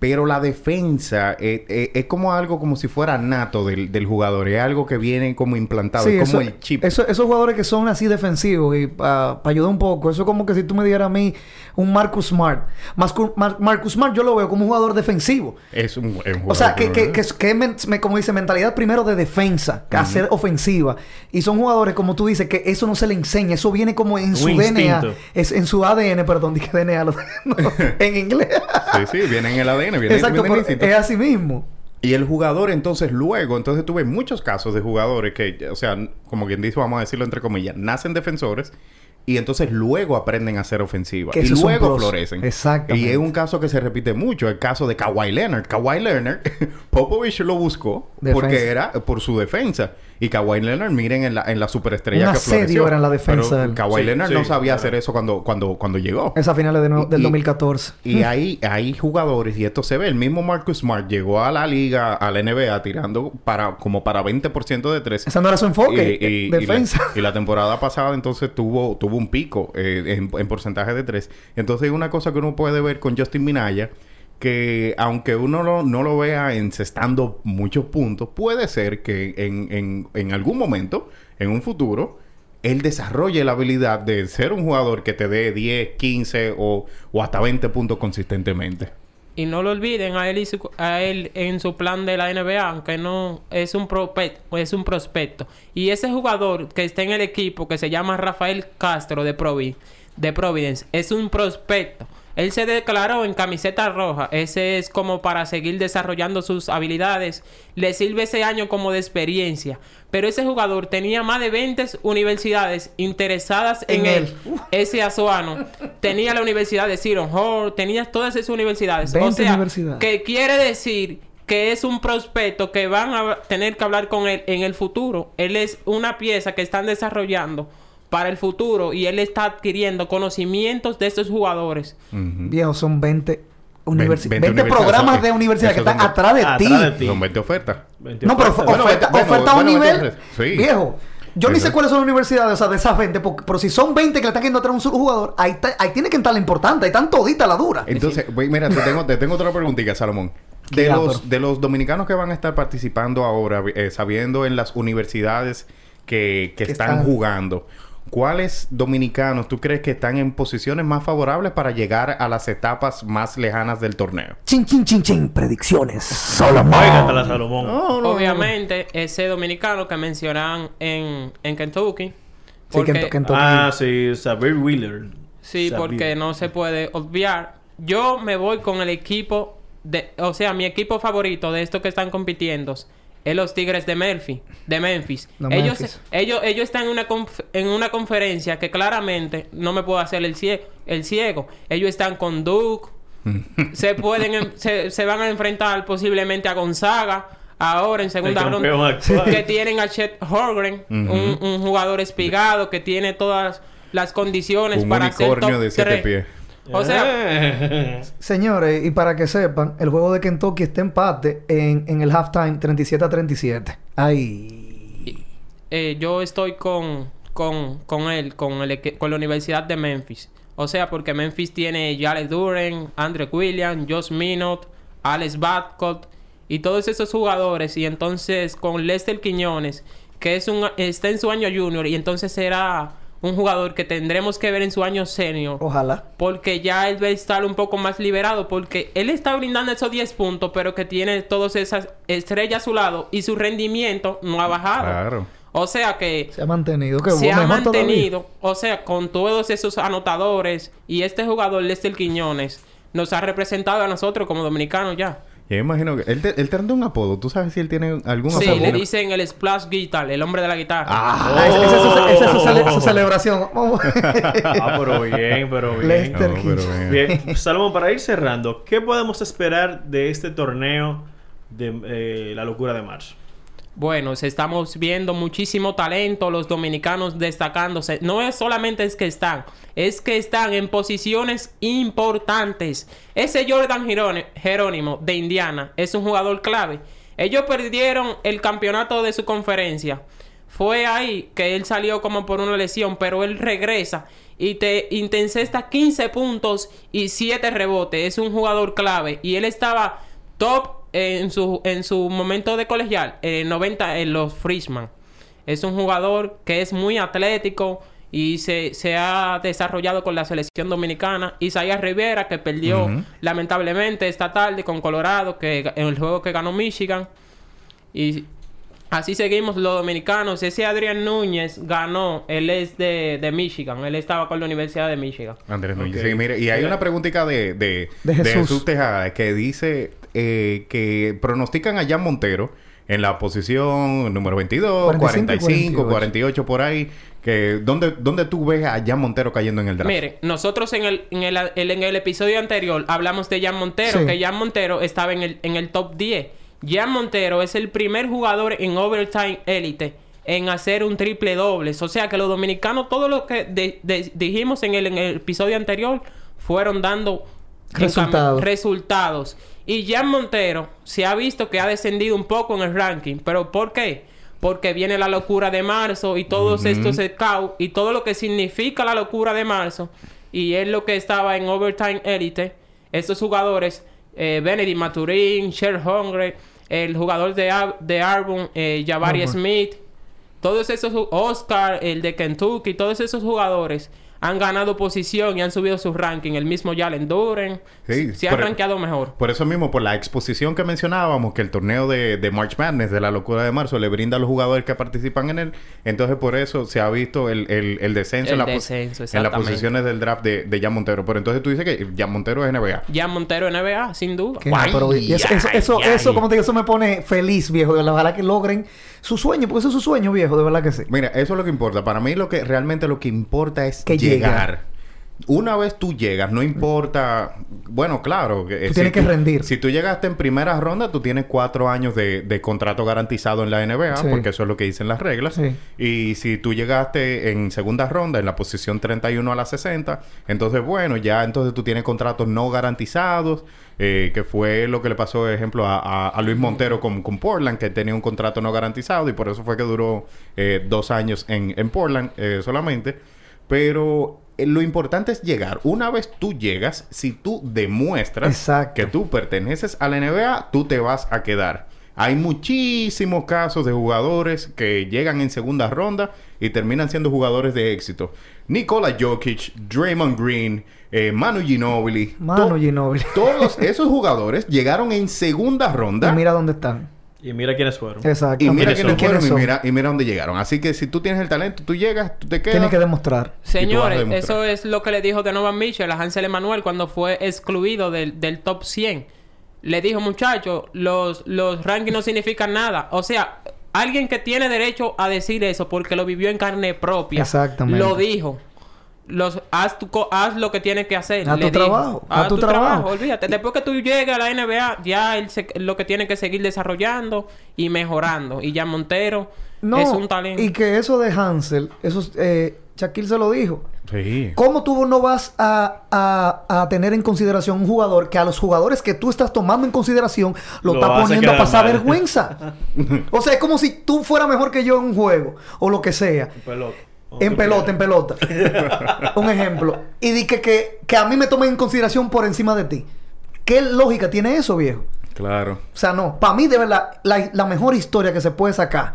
Pero la defensa eh, eh, es como algo como si fuera nato del, del jugador. Es algo que viene como implantado. Sí, es como eso- el chip. eso- esos jugadores que son así defensivos y para ayudar un poco, eso es como que si tú me dieras a mí un Marcus Smart. Mascu- Mar- Marcus Smart yo lo veo como un jugador defensivo. Es un, es un O sea, jugador que, que, que, que men- me- como dice, mentalidad primero de defensa, que hacer ofensiva. Y son jugadores, como tú dices, que eso no se le enseña, eso viene como en su DNA, es en su ADN, perdón, dije DNA, lo- no, en inglés. Sí, sí, viene en el ADN. Viene, Exacto, viene pero es así mismo. Y el jugador, entonces, luego, entonces tuve muchos casos de jugadores que, o sea, como quien dice, vamos a decirlo entre comillas, nacen defensores y entonces luego aprenden a ser ofensiva. Que Y luego florecen. Exactamente. Y es un caso que se repite mucho, el caso de Kawhi Leonard. Kawhi Leonard, Popovich lo buscó Defensa. porque era por su defensa. Y Kawhi Leonard, miren en la, en la superestrella Un que floreció. era en la defensa Pero. Kawhi Sí, Leonard sí, no sabía claro. hacer eso cuando, cuando, cuando llegó. Esa finales de, no- del Y- 2014. Y hay, hay jugadores, y esto se ve, el mismo Marcus Smart llegó a la liga, a la NBA, tirando para como para 20% de tres. Ese no era su enfoque, Y, y- y defensa. la, y la temporada pasada entonces tuvo, tuvo un pico eh, en, en porcentaje de tres. Entonces hay una cosa que uno puede ver con Justin Minaya, que aunque uno lo- no lo vea encestando muchos puntos, puede ser que en, algún momento, en un futuro, él desarrolle la habilidad de ser un jugador que te dé 10, 15 o, o hasta 20 puntos consistentemente. Y no lo olviden a él, y a él en su plan de la NBA, aunque no es un, prope- es un prospecto. Y ese jugador que está en el equipo, que se llama Rafael Castro de, Provi- de Providence, es un prospecto. Él se declaró en camiseta roja. Ese es como para seguir desarrollando sus habilidades. Le sirve ese año como de experiencia. Pero ese jugador tenía más de 20 universidades interesadas en, En él. él. Ese azuano. tenía la Universidad de Cyril Hall. Tenía todas esas universidades. 20 o sea, universidades. que quiere decir que es un prospecto que van a tener que hablar con él en el futuro. Él es una pieza que están desarrollando para el futuro y él está adquiriendo conocimientos de estos jugadores. Ujú. Viejo, son 20, universi- 20 20 universidades. programas de universidad que están atrás de atrás ti. de ti. Son 20 ofertas. No, pero Bueno, oferta, bueno, bueno, oferta a un bueno, nivel. sí. Viejo. Yo ni sé cuáles son las universidades, o sea, de esas 20, porque- pero si son 20 que le están yendo atrás a un solo jugador, ahí, está- ahí tiene que entrar la importante, ahí están toditas la dura. Entonces, mira, te tengo, te tengo otra preguntita, Salomón. De Ya, los, pero- de los dominicanos que van a estar participando ahora, eh, sabiendo en las universidades que, que Que están, están- jugando, ¿cuáles dominicanos tú crees que están en posiciones más favorables para llegar a las etapas más lejanas del torneo? Chin, chin, chin, chin. Predicciones. Óigate la Salomón. Obviamente, ese dominicano que mencionan en, en Kentucky. Sí, porque- Kentucky. Ah, sí, Xavier Wheeler. Sí, Xavier. porque no se puede obviar yo me voy con el equipo de, o sea, mi equipo favorito de estos que están compitiendo es los Tigres de Memphis, de Memphis. Ellos, Memphis. ellos, ellos están en una conf- en una conferencia que claramente no me puedo hacer el ciego, el ciego. Ellos están con Duke, se pueden en- se, se van a enfrentar posiblemente a Gonzaga ahora en segunda ronda que tienen a Chet Holmgren, un, un jugador espigado que tiene todas las condiciones Un para ser top de siete pies. O sea, Eh. Señores, y para que sepan, el juego de Kentucky está empate en, en el halftime 37 a 37. Ay. eh, yo estoy con, con, con él, con, el, con la Universidad de Memphis. O sea, porque Memphis tiene Jalen Duren, Andre Williams, Josh Minot, Alex Badcott y todos esos jugadores. Y entonces con Lester Quiñones, que es un, está en su año junior y entonces será un jugador que tendremos que ver en su año senior. Ojalá. Porque ya él va a estar un poco más liberado. Porque él está brindando esos 10 puntos, pero que tiene todas esas estrellas a su lado y su rendimiento no ha bajado. Claro. O sea que Se ha mantenido. Que se ha todavía. mantenido. O sea, con todos esos anotadores y este jugador, Lester Quiñones, nos ha representado a nosotros como dominicanos ya. Yo imagino que él te, él tendrá un apodo. ¿Tú sabes si él tiene algún Sí, apodo? le dicen el splash guitar, el hombre de la guitarra. Ah, esa esa es su, esa es su cele- su celebración. Vamos. Ah, pero bien, pero bien. Lester No, pero bien. Bien, Salomón, para ir cerrando, ¿qué podemos esperar de este torneo de eh, la locura de marzo? Bueno, estamos viendo muchísimo talento, los dominicanos destacándose. No es solamente es que están, es que están en posiciones importantes. Ese Jordan Jerónimo de Indiana es un jugador clave. Ellos perdieron el campeonato de su conferencia. Fue ahí que él salió como por una lesión, pero él regresa y te intensesta 15 puntos y 7 rebotes. Es un jugador clave y él estaba top en su, en su momento de colegial, en 90 en los Freshman. Es un jugador que es muy atlético y se, se ha desarrollado con la selección dominicana. Isaías Rivera, que perdió lamentablemente esta tarde con Colorado, que en el juego que ganó Michigan. Y así seguimos los dominicanos. Ese Adrián Núñez ganó, él es de, de Michigan, él estaba con la Universidad de Michigan. Andrés Núñez. Sí, mire, y hay una preguntita de, de, De Jesús. Tejada que dice eh, que pronostican a Jan Montero en la posición número 22, 45 y 45, 48. 48 por ahí. Que, ¿dónde, ¿Dónde tú ves a Jan Montero cayendo en el draft? Mire, nosotros en el, en el, el- en el episodio anterior hablamos de Jan Montero, Sí. que Jan Montero estaba en el, en el top 10. Jan Montero es el primer jugador en Overtime Elite en hacer un triple doble. O sea que los dominicanos, todo lo que de- de- dijimos en el, en el episodio anterior, fueron dando Resultados. Y Jan Montero se ha visto que ha descendido un poco en el ranking. ¿Pero por qué? Porque viene la locura de marzo y todos estos scouts y todo lo que significa la locura de marzo. Y es lo que estaba en Overtime Elite. Estos jugadores, eh, Benedict Maturin, Sher Hungry, el jugador de, de Arbon, eh, Jabari. Smith, todos esos, Oscar, el de Kentucky, todos esos jugadores han ganado posición y han subido su ranking. El mismo Jalen Duren Sí, se ha por- rankeado mejor. Por eso mismo, por la exposición que mencionábamos, que el torneo de, de March Madness, de la locura de marzo, le brinda a los jugadores que participan en él. Entonces, por eso se ha visto el, el- el descenso, El en, la descenso, en las posiciones del draft de, de Jan Montero. Pero entonces tú dices que Jan Montero es NBA. Jan Montero NBA, sin duda. Pero y eso, eso, eso, eso, como te digo, eso me pone feliz, viejo. De verdad, ojalá que logren su sueño, porque eso es su sueño, viejo, de verdad que sí. Mira, eso es lo que importa. Para mí lo que realmente lo que importa es Que llegar. Una vez tú llegas, no importa... Bueno, claro. que, eh, Tú tienes que rendir. Si tú llegaste en primera ronda, tú tienes cuatro años de, de contrato garantizado en la NBA, Sí. porque eso es lo que dicen las reglas. Sí. Y si tú llegaste en segunda ronda, en la posición 31 a la 60, entonces, bueno, ya entonces tú tienes contratos no garantizados, eh, que fue lo que le pasó, por ejemplo, a, a- a Luis Montero con, con Portland, que tenía un contrato no garantizado y por eso fue que duró eh, dos años en, en Portland eh, solamente. Pero lo importante es llegar. Una vez tú llegas, si tú demuestras Exacto. que tú perteneces a la NBA, tú te vas a quedar. Hay muchísimos casos de jugadores que llegan en segunda ronda y terminan siendo jugadores de éxito. Nikola Jokic, Draymond Green, eh, Manu Ginobili. Manu to- Ginobili. Todos esos jugadores llegaron en segunda Y ronda mira dónde están. Y mira quiénes fueron. Exacto. Y mira ¿Quiénes fueron y mira, y mira dónde llegaron. Así que si tú tienes el talento, tú llegas, tú te quedas. Tienes que demostrar. Señores, demostrar. eso es lo que le dijo Donovan Mitchell a Hansel Emanuel cuando fue excluido del, del top 100. Le dijo, muchachos, los, los rankings no significan nada. O sea, alguien que tiene derecho a decir eso porque lo vivió en carne propia. Exactamente. Lo dijo. Los, haz, tu co- haz lo que tienes que hacer. Haz le tu dijo. trabajo, haz tu trabajo. Olvídate. Después que tú llegues a la NBA, ya él se- lo que tiene que seguir desarrollando y mejorando. Y ya Montero No, es un talento. y que eso de Hansel, eso eh, Shaquille se lo dijo. Sí. ¿Cómo tú no vas a, a- a tener en consideración un jugador que a los jugadores que tú estás tomando en consideración lo, Lo está poniendo a pasar mal. vergüenza? o sea, es como si tú fueras mejor que yo en un juego o lo que sea. Pelota. En pelota, en pelota. un ejemplo. Y di que, que, que a mí me tomen en consideración por encima de ti. ¿Qué lógica tiene eso, viejo? Claro. O sea, no. Para mí, de verdad, la, la mejor historia que se puede sacar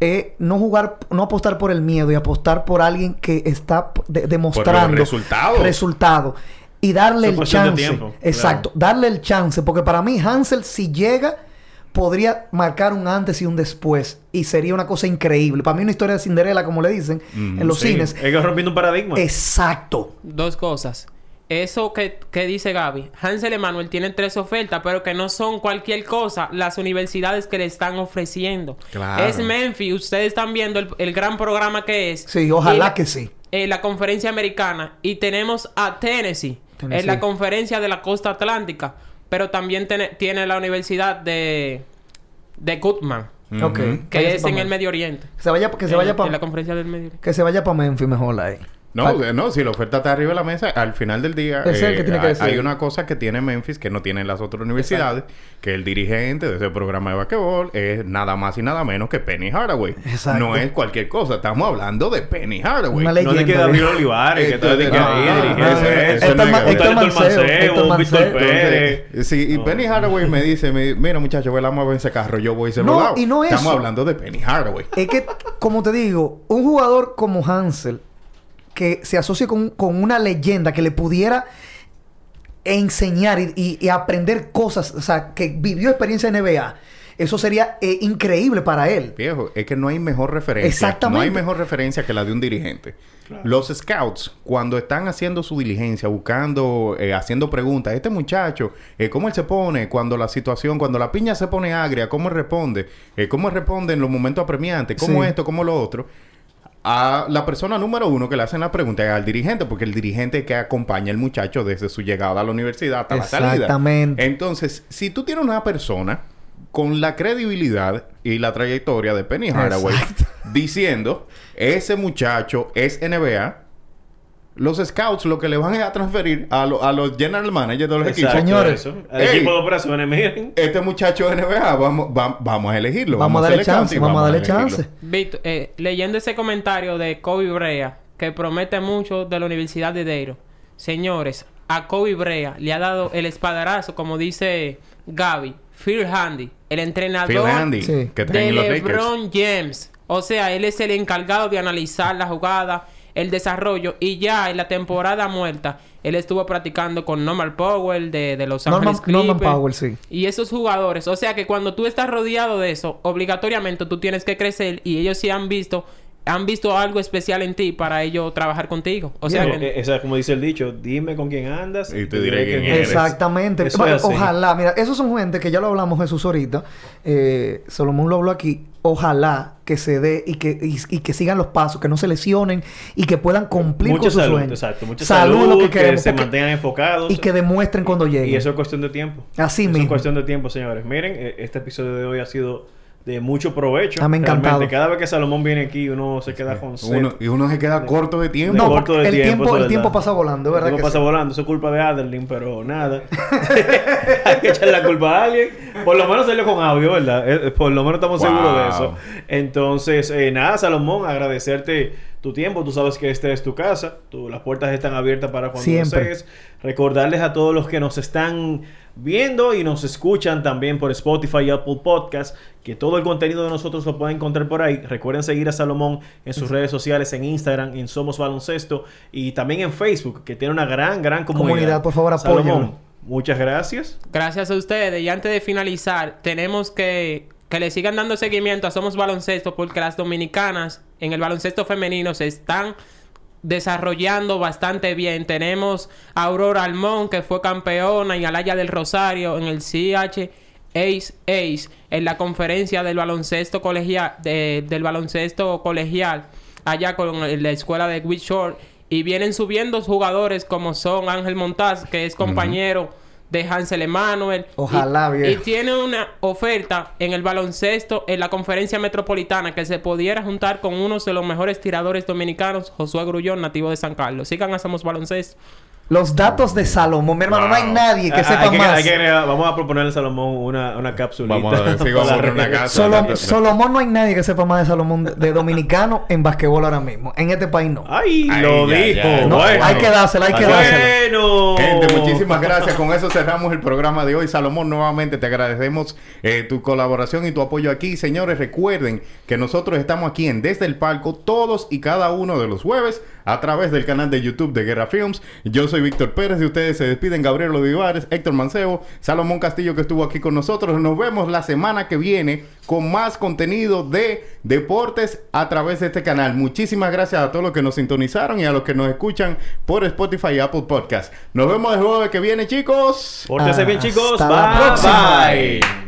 es no jugar, no apostar por el miedo y apostar por alguien que está de- demostrando resultados. resultado. Y darle el de chance. tiempo, Exacto. Darle el chance. Porque para mí, Hansel, si llega, podría marcar un antes y un después. Y sería una cosa increíble. Para mí, una historia de Cinderella, como le dicen Mm, en los Sí, cines. Es que rompiendo un paradigma. Exacto. Dos cosas. Eso que, que dice Gaby. Hansel Emanuel tiene tres ofertas, pero que no son cualquier cosa las universidades que le están ofreciendo. Claro. Es Memphis. Ustedes están viendo el, el gran programa que es. Sí, ojalá que sí. eh, la conferencia americana. Y tenemos a Tennessee, Tennessee. en la conferencia de la costa atlántica. Pero también tiene, tiene la universidad de, de Goodman, que es en el. Medio Oriente. Que se vaya, que se En- vaya en la para conferencia del Medio Oriente. que se vaya para Memphis mejor ahí. No, eh, no, si la oferta está arriba de la mesa, al final del día Es él que tiene que hay- una cosa que tiene Memphis que no tienen las otras universidades, que el dirigente de ese programa de basquetbol es nada más y nada menos que Penny Hardaway. Exacto. No es cualquier cosa, estamos hablando de Penny Hardaway. Una no de que leyenda, ¿eh? Olivares, que está de de- que no, ahí, no, no, Víctor. Pérez. Sí, y No. Penny Hardaway me dice, me- mira muchacho, ve la mueve ese carro, yo voy y se lo No, y no Estamos eso. hablando de Penny Hardaway. Es que, como te digo, un jugador como Hansel que se asocie con, con una leyenda que le pudiera enseñar y, y- y aprender cosas, o sea, que vivió experiencia en NBA, eso sería eh, increíble para él. Viejo, es que no hay mejor referencia. Exactamente. No hay mejor referencia que la de un dirigente. Los scouts, cuando están haciendo su diligencia, buscando, eh, haciendo preguntas, este muchacho, eh, ¿cómo él se pone cuando la situación, cuando la piña se pone agria? ¿Cómo él responde? Eh, ¿Cómo él responde en los momentos apremiantes? ¿Cómo Sí. esto? ¿Cómo lo otro? A la persona número uno que le hacen la pregunta es al dirigente, porque el dirigente que acompaña al muchacho desde su llegada a la universidad hasta la salida. Exactamente. Entonces, si tú tienes una persona con la credibilidad y la trayectoria de Penny Hardaway diciendo, ese muchacho es NBA, los scouts lo que le van es a transferir a, lo- a los general managers de los Exacto, equipos. Señores. eso. Al Ey. equipo de operaciones, miren. Este muchacho es NBA, vamos, va- vamos a elegirlo. Vamos a darle chance, vamos a darle chance. Víctor, eh, leyendo ese comentario de Kobe Brea, que promete mucho de la Universidad de Deiro. Señores, a Kobe Brea le ha dado el espadarazo, como dice Gaby, Phil Handy, el entrenador Phil Handy, Sí. que está de Lakers. LeBron James. O sea, él es el encargado de analizar la jugada, el desarrollo, y ya en la temporada muerta, él estuvo practicando con Norman Powell de, de Los Ángeles Norman Clippers. Powell, sí. Y esos jugadores, o sea que cuando tú estás rodeado de eso, obligatoriamente tú tienes que crecer y ellos sí han visto, han visto algo especial en ti para ellos trabajar contigo. O sea Eh, que eh, esa, como dice el dicho, dime con quién andas Y te diré quién eres. Exactamente. Eso Bueno, es así. ojalá, mira, esos son gente que ya lo hablamos Jesús ahorita. Eh, Solomón lo habló aquí. Ojalá que se dé y que, y, y que sigan los pasos, que no se lesionen y que puedan cumplir Mucha con sus salud, sueños. exacto. Mucha Salud, salud, lo que que, queremos. se porque- mantengan enfocados. y que demuestren cuando lleguen. Y eso es cuestión de tiempo. Así Eso mismo. es cuestión de tiempo, señores. Miren, eh, este episodio de hoy ha sido de mucho provecho. Ah, me encantado. Realmente, Cada vez que Salomón viene aquí, uno se queda con sed. Uno- y uno se queda corto de tiempo. no, corto porque de el tiempo, tiempo, el tiempo verdad. pasa volando, El ¿verdad? tiempo que pasa sí? volando. Eso es culpa de Adeline, pero nada. Hay que echarle la culpa a alguien. Por lo menos salió con audio, ¿verdad? Eh, Por lo menos estamos Wow. seguros de eso. Entonces, eh, nada, Salomón, agradecerte tu tiempo. Tú sabes que esta es tu casa. Tú, las puertas están abiertas para cuando Siempre. desees. Recordarles a todos los que nos están viendo y nos escuchan también por Spotify y Apple Podcast que todo el contenido de nosotros lo pueden encontrar por ahí. Recuerden seguir a Salomón en sus redes sociales, en Instagram, en Somos Baloncesto y también en Facebook, que tiene una gran, gran comunidad. Comunidad, por favor, apóyenlo. Salomón, muchas gracias. gracias a ustedes. Y antes de finalizar, tenemos que que le sigan dando seguimiento a Somos Baloncesto porque las dominicanas en el baloncesto femenino se están desarrollando bastante bien. Tenemos a Aurora Almón, que fue campeona, y Alaya del Rosario en el CH Ace Ace, en la conferencia del baloncesto colegial, de- del baloncesto colegial, allá con la escuela de Short Y vienen subiendo jugadores como son Ángel Montaz, que es compañero de Hansel Emanuel. Ojalá, y, viejo. y tiene una oferta en el baloncesto en la conferencia metropolitana que se pudiera juntar con uno de los mejores tiradores dominicanos, Josué Grullón, nativo de San Carlos. Sigan Hacemos Baloncesto. Los datos de Salomón, mi hermano, no hay nadie que Ah, sepa hay que- más. hay que vamos a proponerle a Salomón una, una cápsula. Vamos a ver si vamos a poner una casa. Solo- Solomón no hay nadie que sepa más de Salomón de, de dominicano en basquetbol ahora mismo. En este país no. ¡Ay! Ay, lo ya, dijo. ya. No, bueno. hay que dársela, hay que bueno. dársela. Gente, muchísimas gracias. Con eso cerramos el programa de hoy. Salomón, nuevamente te agradecemos eh, tu colaboración y tu apoyo aquí. Señores, recuerden que nosotros estamos aquí en Desde el Palco todos y cada uno de los jueves a través del canal de YouTube de Guerra Films. Yo soy Víctor Pérez y ustedes se despiden. Gabriel Olivares, Héctor Mancebo, Salomón Castillo que estuvo aquí con nosotros. Nos vemos la semana que viene con más contenido de deportes a través de este canal. Muchísimas gracias a todos los que nos sintonizaron y a los que nos escuchan por Spotify y Apple Podcast. Nos vemos el jueves que viene, chicos. Pórtense bien, chicos. Hasta la próxima. bye.